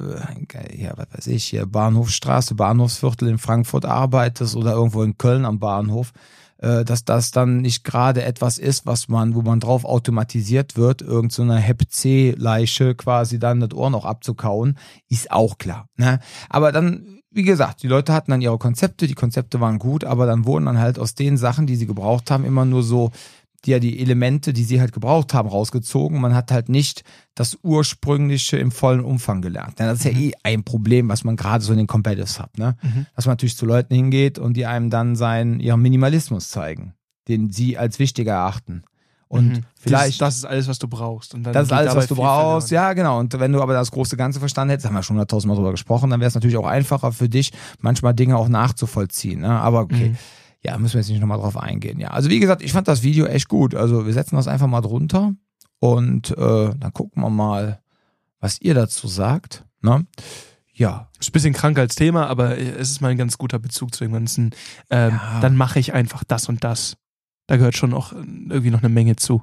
Speaker 1: ja, was weiß ich, hier Bahnhofstraße, Bahnhofsviertel in Frankfurt arbeitest oder irgendwo in Köln am Bahnhof, äh, dass das dann nicht gerade etwas ist, was man, wo man drauf automatisiert wird, irgend so Hep-C-Leiche quasi dann das Ohr noch abzukauen, ist auch klar. Ne? Aber dann, wie gesagt, die Leute hatten dann ihre Konzepte, die Konzepte waren gut, aber dann wurden dann halt aus den Sachen, die sie gebraucht haben, immer nur so die ja die Elemente, die sie halt gebraucht haben, rausgezogen. Man hat halt nicht das ursprüngliche im vollen Umfang gelernt. Das ist ja mhm. eh ein Problem, was man gerade so in den Competitive hat, ne? Mhm. Dass man natürlich zu Leuten hingeht und die einem dann seinen, ihren Minimalismus zeigen, den sie als wichtiger erachten. Und mhm. vielleicht.
Speaker 2: Das, das, ist alles, was du brauchst. Und
Speaker 1: dann das ist alles, was du brauchst. Ja, genau. Und wenn du aber das große Ganze verstanden hättest, haben wir schon hunderttausendmal drüber gesprochen, dann wäre es natürlich auch einfacher für dich, manchmal Dinge auch nachzuvollziehen. Ne? Aber okay. Mhm. Ja, müssen wir jetzt nicht nochmal drauf eingehen. Ja, also wie gesagt, ich fand das Video echt gut. Also wir setzen das einfach mal drunter und äh, dann gucken wir mal, was ihr dazu sagt. Ne? Ja.
Speaker 2: Ist ein bisschen krank als Thema, aber es ist mal ein ganz guter Bezug zu dem Ganzen. Ähm, ja. Dann mache ich einfach das und das. Da gehört schon auch irgendwie noch eine Menge zu.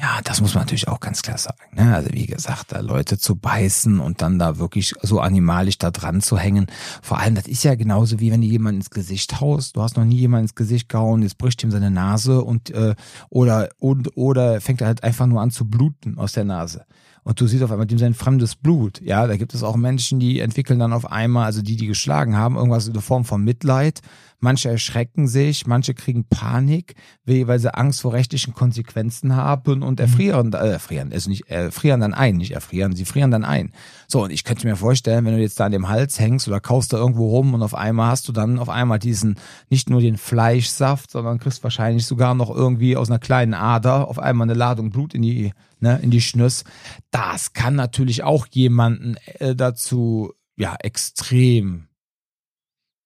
Speaker 1: Ja, das muss man natürlich auch ganz klar sagen. Ne? Also wie gesagt, da Leute zu beißen und dann da wirklich so animalisch da dran zu hängen. Vor allem, das ist ja genauso wie wenn du jemanden ins Gesicht haust. Du hast noch nie jemanden ins Gesicht gehauen, jetzt bricht ihm seine Nase und äh, oder und oder fängt er halt einfach nur an zu bluten aus der Nase und du siehst auf einmal dem sein fremdes Blut. Ja, da gibt es auch Menschen, die entwickeln dann auf einmal, also die, die geschlagen haben, irgendwas in der Form von Mitleid. Manche erschrecken sich, manche kriegen Panik, weil sie Angst vor rechtlichen Konsequenzen haben und erfrieren, äh, erfrieren, also nicht, erfrieren dann ein, nicht erfrieren, sie frieren dann ein. So, und ich könnte mir vorstellen, wenn du jetzt da an dem Hals hängst oder kaust da irgendwo rum und auf einmal hast du dann auf einmal diesen, nicht nur den Fleischsaft, sondern kriegst wahrscheinlich sogar noch irgendwie aus einer kleinen Ader auf einmal eine Ladung Blut in die ne, in die Schnüss. Das kann natürlich auch jemanden äh, dazu ja extrem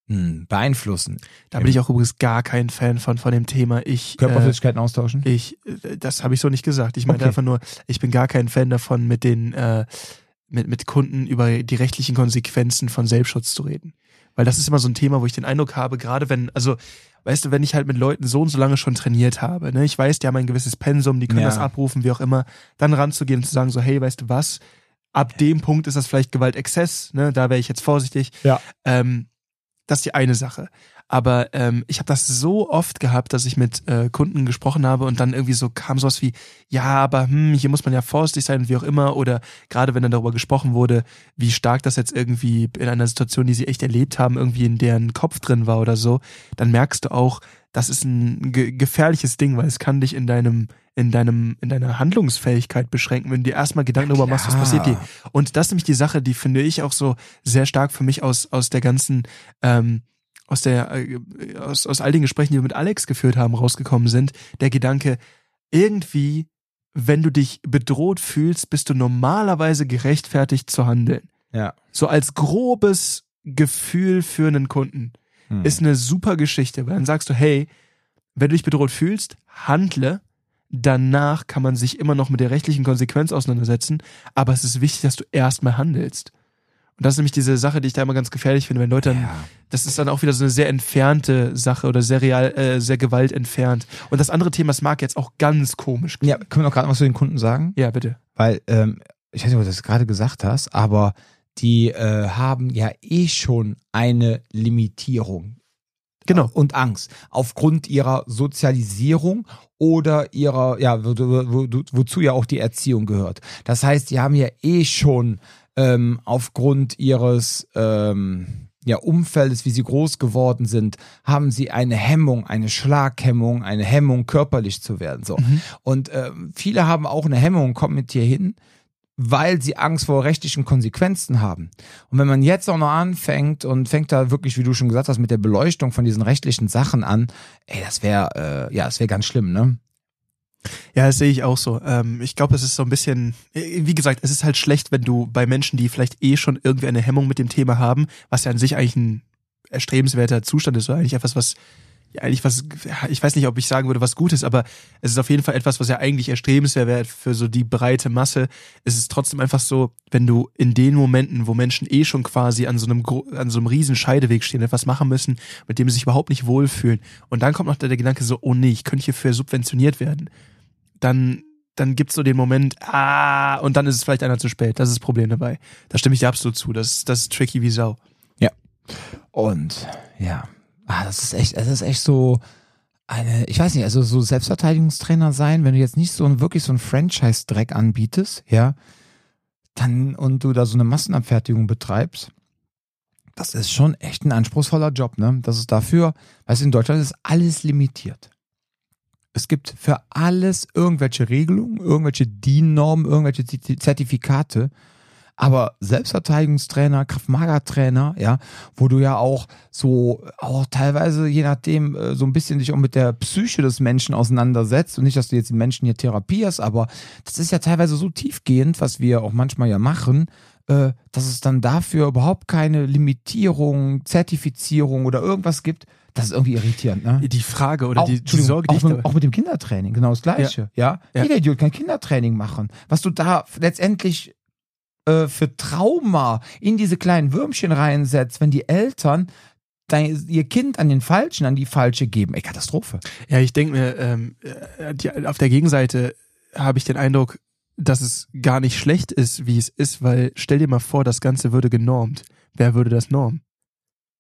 Speaker 1: hm, beeinflussen.
Speaker 2: Da bin ich auch übrigens gar kein Fan von von dem Thema. Ich
Speaker 1: Körperflüssigkeiten äh, austauschen.
Speaker 2: Ich, äh, das habe ich so nicht gesagt. Ich meine okay. einfach nur, ich bin gar kein Fan davon, mit den äh, mit mit Kunden über die rechtlichen Konsequenzen von Selbstschutz zu reden, weil das ist immer so ein Thema, wo ich den Eindruck habe, gerade wenn also weißt du, wenn ich halt mit Leuten so und so lange schon trainiert habe, ne, ich weiß, die haben ein gewisses Pensum, die können ja. das abrufen, wie auch immer, dann ranzugehen und zu sagen, so, hey, weißt du was, ab dem Punkt ist das vielleicht Gewaltexzess, ne, da wäre ich jetzt vorsichtig.
Speaker 1: Ja.
Speaker 2: Ähm, das ist die eine Sache. Aber ähm, ich habe das so oft gehabt, dass ich mit äh, Kunden gesprochen habe und dann irgendwie so kam sowas wie, ja, aber hm, hier muss man ja vorsichtig sein, wie auch immer. Oder gerade wenn dann darüber gesprochen wurde, wie stark das jetzt irgendwie in einer Situation, die sie echt erlebt haben, irgendwie in deren Kopf drin war oder so, dann merkst du auch, das ist ein ge gefährliches Ding, weil es kann dich in deinem in deinem in deiner Handlungsfähigkeit beschränken, wenn du dir erstmal Gedanken darüber machst, was passiert dir. Und das ist nämlich die Sache, die finde ich auch so sehr stark für mich aus aus der ganzen ähm, aus der äh, aus, aus all den Gesprächen, die wir mit Alex geführt haben, rausgekommen sind, der Gedanke, irgendwie, wenn du dich bedroht fühlst, bist du normalerweise gerechtfertigt zu handeln.
Speaker 1: Ja.
Speaker 2: So als grobes Gefühl für einen Kunden hm. ist eine super Geschichte, weil dann sagst du, hey, wenn du dich bedroht fühlst, handle. Danach kann man sich immer noch mit der rechtlichen Konsequenz auseinandersetzen, aber es ist wichtig, dass du erstmal handelst. Und das ist nämlich diese Sache, die ich da immer ganz gefährlich finde, wenn Leute dann, ja. das ist dann auch wieder so eine sehr entfernte Sache oder sehr real, äh, sehr gewaltentfernt. Und das andere Thema, das mag jetzt auch ganz komisch.
Speaker 1: Ja, können wir noch gerade was zu den Kunden sagen?
Speaker 2: Ja, bitte.
Speaker 1: Weil, ähm, ich weiß nicht, ob du das gerade gesagt hast, aber die äh, haben ja eh schon eine Limitierung.
Speaker 2: Genau.
Speaker 1: Und Angst. Aufgrund ihrer Sozialisierung oder ihrer, ja, wo, wo, wo, wozu ja auch die Erziehung gehört. Das heißt, die haben ja eh schon ähm, aufgrund ihres ähm, ja, Umfeldes, wie sie groß geworden sind, haben sie eine Hemmung, eine Schlaghemmung, eine Hemmung, körperlich zu werden. So. Mhm. Und äh, viele haben auch eine Hemmung, kommen mit dir hin, weil sie Angst vor rechtlichen Konsequenzen haben. Und wenn man jetzt auch noch anfängt und fängt da wirklich, wie du schon gesagt hast, mit der Beleuchtung von diesen rechtlichen Sachen an, ey, das wäre, äh, ja, das wäre ganz schlimm, ne?
Speaker 2: Ja, das sehe ich auch so. Ähm, ich glaube, es ist so ein bisschen, äh, wie gesagt, es ist halt schlecht, wenn du bei Menschen, die vielleicht eh schon irgendwie eine Hemmung mit dem Thema haben, was ja an sich eigentlich ein erstrebenswerter Zustand ist, oder eigentlich etwas, was ja, eigentlich was, ich weiß nicht, ob ich sagen würde, was Gutes, aber es ist auf jeden Fall etwas, was ja eigentlich erstrebenswert wäre für so die breite Masse. Es ist trotzdem einfach so, wenn du in den Momenten, wo Menschen eh schon quasi an so einem, an so einem riesen Scheideweg stehen, etwas machen müssen, mit dem sie sich überhaupt nicht wohlfühlen. Und dann kommt noch der, der Gedanke so, oh nee, ich könnte hierfür subventioniert werden dann, dann gibt's so den Moment, ah, und dann ist es vielleicht einer zu spät. Das ist das Problem dabei. Da stimme ich dir absolut zu. Das, das ist tricky wie Sau.
Speaker 1: Ja. Und ja, ah, das ist echt, das ist echt so eine, ich weiß nicht, also so Selbstverteidigungstrainer sein, wenn du jetzt nicht so ein wirklich so ein Franchise-Dreck anbietest, ja, dann und du da so eine Massenabfertigung betreibst, das ist schon echt ein anspruchsvoller Job, ne? Das ist dafür, weißt du, in Deutschland ist alles limitiert. Es gibt für alles irgendwelche Regelungen, irgendwelche DIN-Normen, irgendwelche Zertifikate. Aber Selbstverteidigungstrainer, Kraft-Mager-Trainer, ja, wo du ja auch so, auch teilweise, je nachdem, äh, so ein bisschen dich auch mit der Psyche des Menschen auseinandersetzt und nicht, dass du jetzt die Menschen hier therapierst, aber das ist ja teilweise so tiefgehend, was wir auch manchmal ja machen, äh, dass es dann dafür überhaupt keine Limitierung, Zertifizierung oder irgendwas gibt. Das ist irgendwie irritierend, ne?
Speaker 2: Die Frage oder
Speaker 1: auch,
Speaker 2: die, die Sorge,
Speaker 1: die auch, mit, auch mit dem Kindertraining, genau das Gleiche, ja. ja? ja. Jeder Idiot kann Kindertraining machen. Was du da letztendlich äh, für Trauma in diese kleinen Würmchen reinsetzt, wenn die Eltern dein, ihr Kind an den Falschen, an die Falsche geben. Ey, Katastrophe.
Speaker 2: Ja, ich denke mir, ähm, äh, die, auf der Gegenseite habe ich den Eindruck, dass es gar nicht schlecht ist, wie es ist, weil stell dir mal vor, das Ganze würde genormt. Wer würde das normen?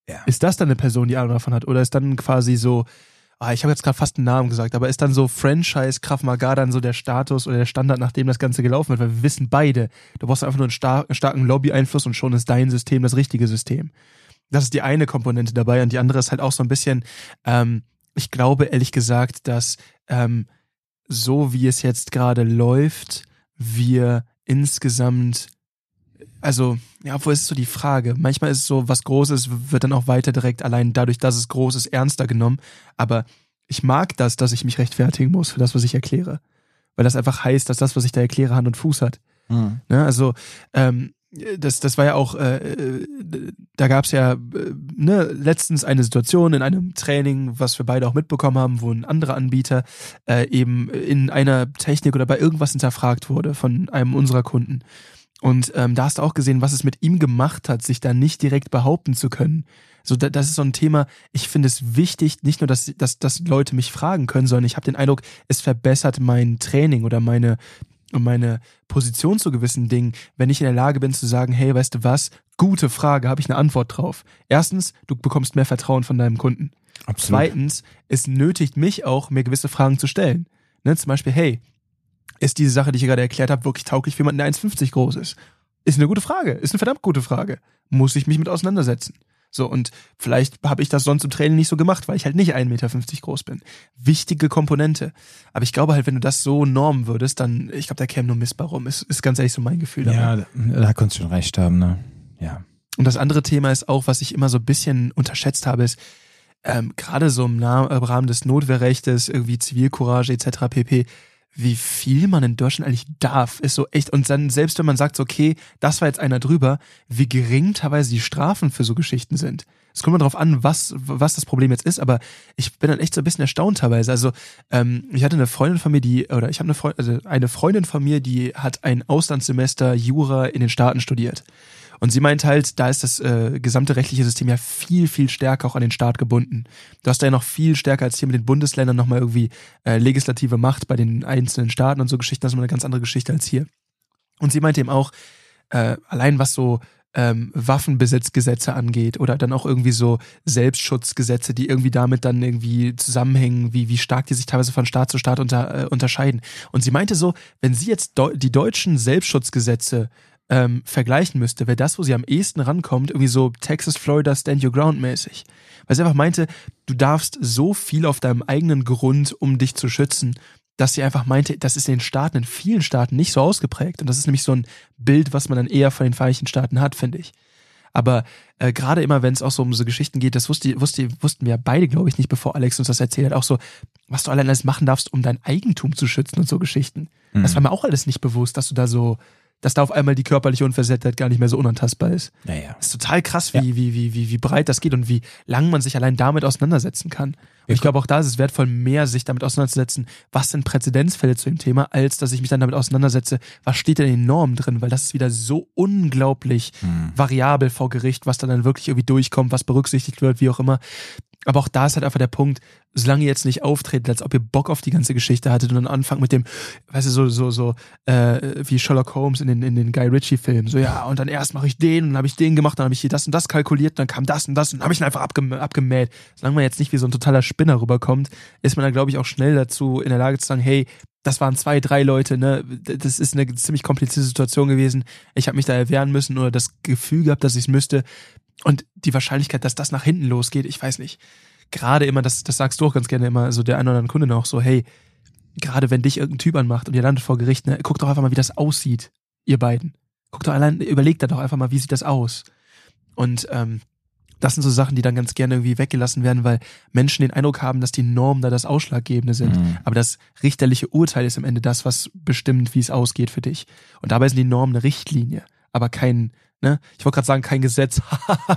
Speaker 2: Ja. Ist das dann eine Person, die Ahnung davon hat? Oder ist dann quasi so, ah, ich habe jetzt gerade fast einen Namen gesagt, aber ist dann so Franchise Krav Maga dann so der Status oder der Standard, nachdem das Ganze gelaufen wird? Weil wir wissen beide, du brauchst einfach nur einen, star starken Lobby-Einfluss und schon ist dein System das richtige System. Das ist die eine Komponente dabei und die andere ist halt auch so ein bisschen, ähm, ich glaube ehrlich gesagt, dass ähm, so wie es jetzt gerade läuft, wir insgesamt, also, ja, wo ist so die Frage? Manchmal ist es so, was Großes wird dann auch weiter direkt allein dadurch, dass es groß ist, ernster genommen. Aber ich mag das, dass ich mich rechtfertigen muss für das, was ich erkläre. Weil das einfach heißt, dass das, was ich da erkläre, Hand und Fuß hat. Mhm. Ne, also, ähm, das, das war ja auch, äh, äh da gab es ja äh, ne, letztens eine Situation in einem Training, was wir beide auch mitbekommen haben, wo ein anderer Anbieter äh, eben in einer Technik oder bei irgendwas hinterfragt wurde von einem unserer Kunden. Und ähm, da hast du auch gesehen, was es mit ihm gemacht hat, sich da nicht direkt behaupten zu können. So, da, das ist so ein Thema, ich finde es wichtig, nicht nur, dass, dass, dass Leute mich fragen können, sondern ich habe den Eindruck, es verbessert mein Training oder meine, meine Position zu gewissen Dingen, wenn ich in der Lage bin zu sagen, hey, weißt du was, gute Frage, habe ich eine Antwort drauf. Erstens, du bekommst mehr Vertrauen von deinem Kunden. Absolut. Zweitens, es nötigt mich auch, mir gewisse Fragen zu stellen. Ne, zum Beispiel, hey, ist diese Sache, die ich hier gerade erklärt habe, wirklich tauglich für jemanden, der 1,50 groß ist? Ist eine gute Frage, ist eine verdammt gute Frage. Muss ich mich mit auseinandersetzen. So, und vielleicht habe ich das sonst im Training nicht so gemacht, weil ich halt nicht 1,50 Meter groß bin. Wichtige Komponente. Aber ich glaube halt, wenn du das so normen würdest, dann, ich glaube, da käme nur Mist bei rum. Ist, ist ganz ehrlich so mein Gefühl.
Speaker 1: Dabei. Ja, da, da kannst du schon recht haben, ne? Ja.
Speaker 2: Und das andere Thema ist auch, was ich immer so ein bisschen unterschätzt habe, ist, ähm, gerade so im, Rahmen des Notwehrrechtes, irgendwie Zivilcourage etc. pp wie viel man in Deutschland eigentlich darf, ist so echt. Und dann, selbst wenn man sagt, okay, das war jetzt einer drüber, wie gering teilweise die Strafen für so Geschichten sind. Es kommt mal drauf an, was, was das Problem jetzt ist, aber ich bin dann echt so ein bisschen erstaunt teilweise. Also, ähm, ich hatte eine Freundin von mir, die, oder ich habe eine Freundin, also eine Freundin von mir, die hat ein Auslandssemester Jura in den Staaten studiert. Und sie meint halt, da ist das äh, gesamte rechtliche System ja viel, viel stärker auch an den Staat gebunden. Du hast da ja noch viel stärker als hier mit den Bundesländern nochmal irgendwie äh, legislative Macht bei den einzelnen Staaten und so Geschichten. Das ist mal eine ganz andere Geschichte als hier. Und sie meinte eben auch, äh, allein was so ähm, Waffenbesitzgesetze angeht oder dann auch irgendwie so Selbstschutzgesetze, die irgendwie damit dann irgendwie zusammenhängen, wie, wie stark die sich teilweise von Staat zu Staat unter, äh, unterscheiden. Und sie meinte so, wenn sie jetzt die deutschen Selbstschutzgesetze ähm, vergleichen müsste, wäre das, wo sie am ehesten rankommt, irgendwie so Texas, Florida, Stand Your Ground mäßig. Weil sie einfach meinte, du darfst so viel auf deinem eigenen Grund, um dich zu schützen, dass sie einfach meinte, das ist in den Staaten, in vielen Staaten nicht so ausgeprägt. Und das ist nämlich so ein Bild, was man dann eher von den Vereinigten Staaten hat, finde ich. Aber äh, gerade immer, wenn es auch so um so Geschichten geht, das wusste, wusste, wussten wir beide, glaube ich, nicht, bevor Alex uns das erzählt hat, auch so, was du allein alles machen darfst, um dein Eigentum zu schützen und so Geschichten. Mhm. Das war mir auch alles nicht bewusst, dass du da so dass da auf einmal die körperliche Unversehrtheit gar nicht mehr so unantastbar ist.
Speaker 1: Naja.
Speaker 2: Das ist total krass, wie, ja. wie, wie, wie, wie breit das geht und wie lang man sich allein damit auseinandersetzen kann. Und ich glaube, auch da ist es wertvoll, mehr sich damit auseinanderzusetzen, was sind Präzedenzfälle zu dem Thema, als dass ich mich dann damit auseinandersetze, was steht denn in den Normen drin, weil das ist wieder so unglaublich hm. variabel vor Gericht, was dann, dann wirklich irgendwie durchkommt, was berücksichtigt wird, wie auch immer. Aber auch da ist halt einfach der Punkt, solange ihr jetzt nicht auftretet, als ob ihr Bock auf die ganze Geschichte hattet und dann anfangt mit dem, weißt du, so, so, so, äh, wie Sherlock Holmes in den, in den Guy Ritchie-Filmen. So, ja, und dann erst mache ich den und dann habe ich den gemacht, dann habe ich hier das und das kalkuliert, dann kam das und das und dann habe ich ihn einfach abgem abgemäht. Solange man jetzt nicht wie so ein totaler Spinner rüberkommt, ist man da, glaube ich, auch schnell dazu in der Lage zu sagen, hey, das waren zwei, drei Leute, ne? Das ist eine ziemlich komplizierte Situation gewesen. Ich habe mich da erwehren müssen oder das Gefühl gehabt, dass ich es müsste. Und die Wahrscheinlichkeit, dass das nach hinten losgeht, ich weiß nicht gerade immer, das, das sagst du auch ganz gerne immer, also der ein oder andere Kunde auch so, hey, gerade wenn dich irgendein Typ anmacht und ihr landet vor Gericht, ne, guck doch einfach mal, wie das aussieht, ihr beiden. Guck doch allein, überlegt da doch einfach mal, wie sieht das aus? Und ähm, das sind so Sachen, die dann ganz gerne irgendwie weggelassen werden, weil Menschen den Eindruck haben, dass die Normen da das Ausschlaggebende sind.
Speaker 1: Mhm.
Speaker 2: Aber das richterliche Urteil ist am Ende das, was bestimmt, wie es ausgeht für dich. Und dabei sind die Normen eine Richtlinie, aber kein, ne, ich wollte gerade sagen, kein Gesetz.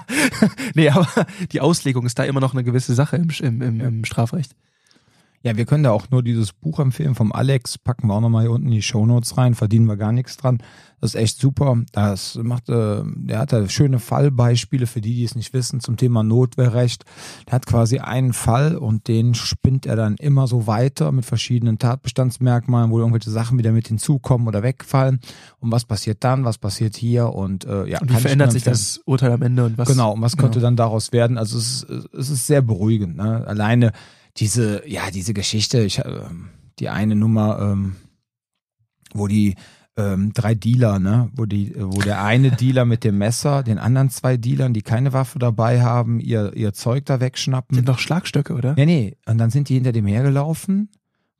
Speaker 2: nee, aber die Auslegung ist da immer noch eine gewisse Sache im, im, im, im Strafrecht.
Speaker 1: Ja, wir können da auch nur dieses Buch empfehlen vom Alex, packen wir auch nochmal hier unten in die Shownotes rein, verdienen wir gar nichts dran. Das ist echt super. Das macht, äh, der hat da schöne Fallbeispiele für die, die es nicht wissen, zum Thema Notwehrrecht. Der hat quasi einen Fall und den spinnt er dann immer so weiter mit verschiedenen Tatbestandsmerkmalen, wo irgendwelche Sachen wieder mit hinzukommen oder wegfallen. Und was passiert dann, was passiert hier und äh, ja.
Speaker 2: Und wie verändert sich das Urteil am Ende und was?
Speaker 1: Genau, und was könnte
Speaker 2: Genau.
Speaker 1: dann daraus werden? Also es ist, es ist sehr beruhigend. Ne? Alleine diese, ja, diese Geschichte, ich, ähm, die eine Nummer, ähm, wo die ähm, drei Dealer, ne, wo die, wo der eine Dealer mit dem Messer, den anderen zwei Dealern, die keine Waffe dabei haben, ihr, ihr Zeug da wegschnappen.
Speaker 2: Sind doch Schlagstöcke, oder?
Speaker 1: Nee, nee. Und dann sind die hinter dem hergelaufen,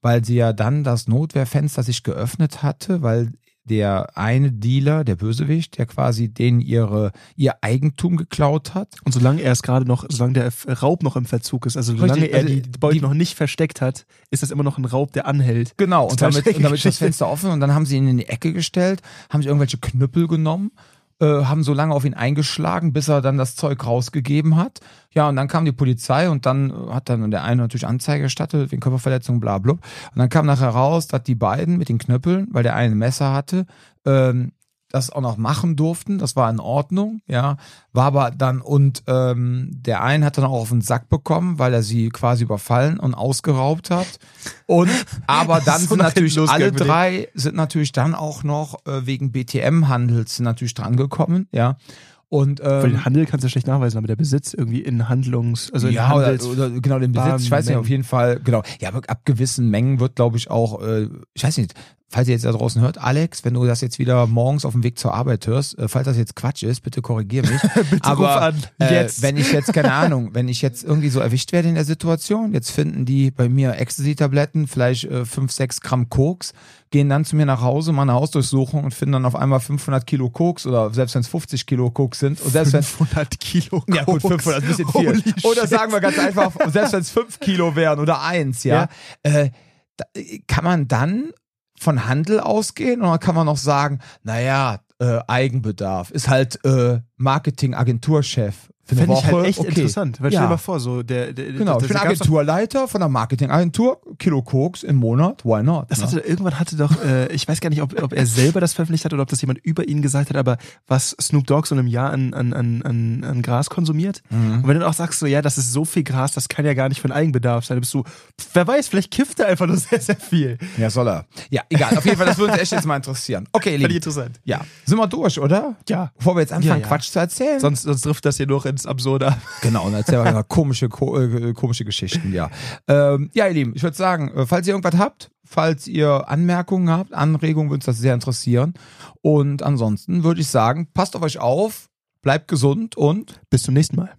Speaker 1: weil sie ja dann das Notwehrfenster sich geöffnet hatte, weil der eine Dealer, der Bösewicht, der quasi denen ihre, ihr Eigentum geklaut hat.
Speaker 2: Und solange er es gerade noch, solange der Raub noch im Verzug ist, also solange
Speaker 1: Richtig,
Speaker 2: er
Speaker 1: also
Speaker 2: die Beute
Speaker 1: die-
Speaker 2: noch nicht versteckt hat, ist das immer noch ein Raub, der anhält.
Speaker 1: Genau, und damit, und damit ist das. Fenster offen und dann haben sie ihn in die Ecke gestellt, haben sich irgendwelche Knüppel genommen, äh, haben so lange auf ihn eingeschlagen, bis er dann das Zeug rausgegeben hat. Ja, und dann kam die Polizei und dann äh, hat dann der eine natürlich Anzeige gestattet wegen Körperverletzung, bla bla. Und dann kam nachher raus, dass die beiden mit den Knüppeln, weil der eine ein Messer hatte, ähm, das auch noch machen durften, das war in Ordnung, ja, war aber dann und ähm, der eine hat dann auch auf den Sack bekommen, weil er sie quasi überfallen und ausgeraubt hat und aber dann
Speaker 2: So
Speaker 1: sind natürlich alle drei sind natürlich dann auch noch äh, wegen BTM-Handels natürlich drangekommen, ja und
Speaker 2: Weil
Speaker 1: ähm,
Speaker 2: den Handel kannst du schlecht nachweisen, aber der Besitz irgendwie in Handlungs, also in
Speaker 1: ja, oder,
Speaker 2: Handels,
Speaker 1: oder genau den Besitz, ich weiß nicht,
Speaker 2: Mengen.
Speaker 1: auf jeden Fall, genau. Ja, aber ab gewissen Mengen wird, glaube ich, auch, äh, ich weiß nicht, falls ihr jetzt da draußen hört, Alex, wenn du das jetzt wieder morgens auf dem Weg zur Arbeit hörst, äh, falls das jetzt Quatsch ist, bitte korrigier mich.
Speaker 2: Bitte
Speaker 1: aber
Speaker 2: an,
Speaker 1: Äh,
Speaker 2: jetzt.
Speaker 1: wenn ich jetzt, keine Ahnung, wenn ich jetzt irgendwie so erwischt werde in der Situation, jetzt finden die bei mir Ecstasy-Tabletten, vielleicht äh, 5, 6 Gramm Koks, gehen dann zu mir nach Hause, machen eine Hausdurchsuchung und finden dann auf einmal 500 Kilo Koks oder selbst wenn es 50 Kilo Koks sind und selbst wenn
Speaker 2: 500 Kilo
Speaker 1: ja gut,
Speaker 2: Koks.
Speaker 1: 500 ist ein bisschen viel.
Speaker 2: Holy
Speaker 1: Oder
Speaker 2: shit.
Speaker 1: sagen wir ganz einfach, selbst wenn es 5 Kilo wären oder eins, ja, Äh, da, kann man dann von Handel ausgehen? Oder kann man noch sagen, naja, äh, Eigenbedarf ist halt äh, Marketing-Agenturchef
Speaker 2: Fände
Speaker 1: Woche.
Speaker 2: ich halt echt
Speaker 1: okay.
Speaker 2: interessant. Weil
Speaker 1: Ja.
Speaker 2: stell dir mal vor, so der, der
Speaker 1: Genau,
Speaker 2: das,
Speaker 1: ich bin Agenturleiter von einer Marketingagentur, Kilo Koks im Monat, why not?
Speaker 2: Das
Speaker 1: ne?
Speaker 2: hatte, irgendwann hatte doch, äh, ich weiß gar nicht, ob, ob er selber das veröffentlicht hat oder ob das jemand über ihn gesagt hat, aber was Snoop Dogg so in einem Jahr an, an, an, an, an Gras konsumiert.
Speaker 1: Mhm.
Speaker 2: Und wenn du dann auch sagst, so, ja, das ist so viel Gras, das kann ja gar nicht für einen Eigenbedarf sein, dann bist du, pf, wer weiß, vielleicht kifft er einfach nur sehr, sehr viel.
Speaker 1: Ja, soll er. Ja, egal. Auf jeden Fall, das würde uns echt jetzt mal interessieren. Okay, Lieben.
Speaker 2: interessant.
Speaker 1: Ja, sind wir durch, oder?
Speaker 2: Ja.
Speaker 1: Bevor wir jetzt anfangen,
Speaker 2: Ja, ja.
Speaker 1: Quatsch zu erzählen.
Speaker 2: Sonst, sonst trifft das hier noch ins Absurde. ab.
Speaker 1: Genau, und erzähl mal komische, ko äh, komische Geschichten, ja. Ähm, ja, ihr Lieben, ich würde sagen, äh, falls ihr irgendwas habt, falls ihr Anmerkungen habt, Anregungen, würde uns das sehr interessieren. Und ansonsten würde ich sagen, passt auf euch auf, bleibt gesund und
Speaker 2: Bis zum nächsten Mal.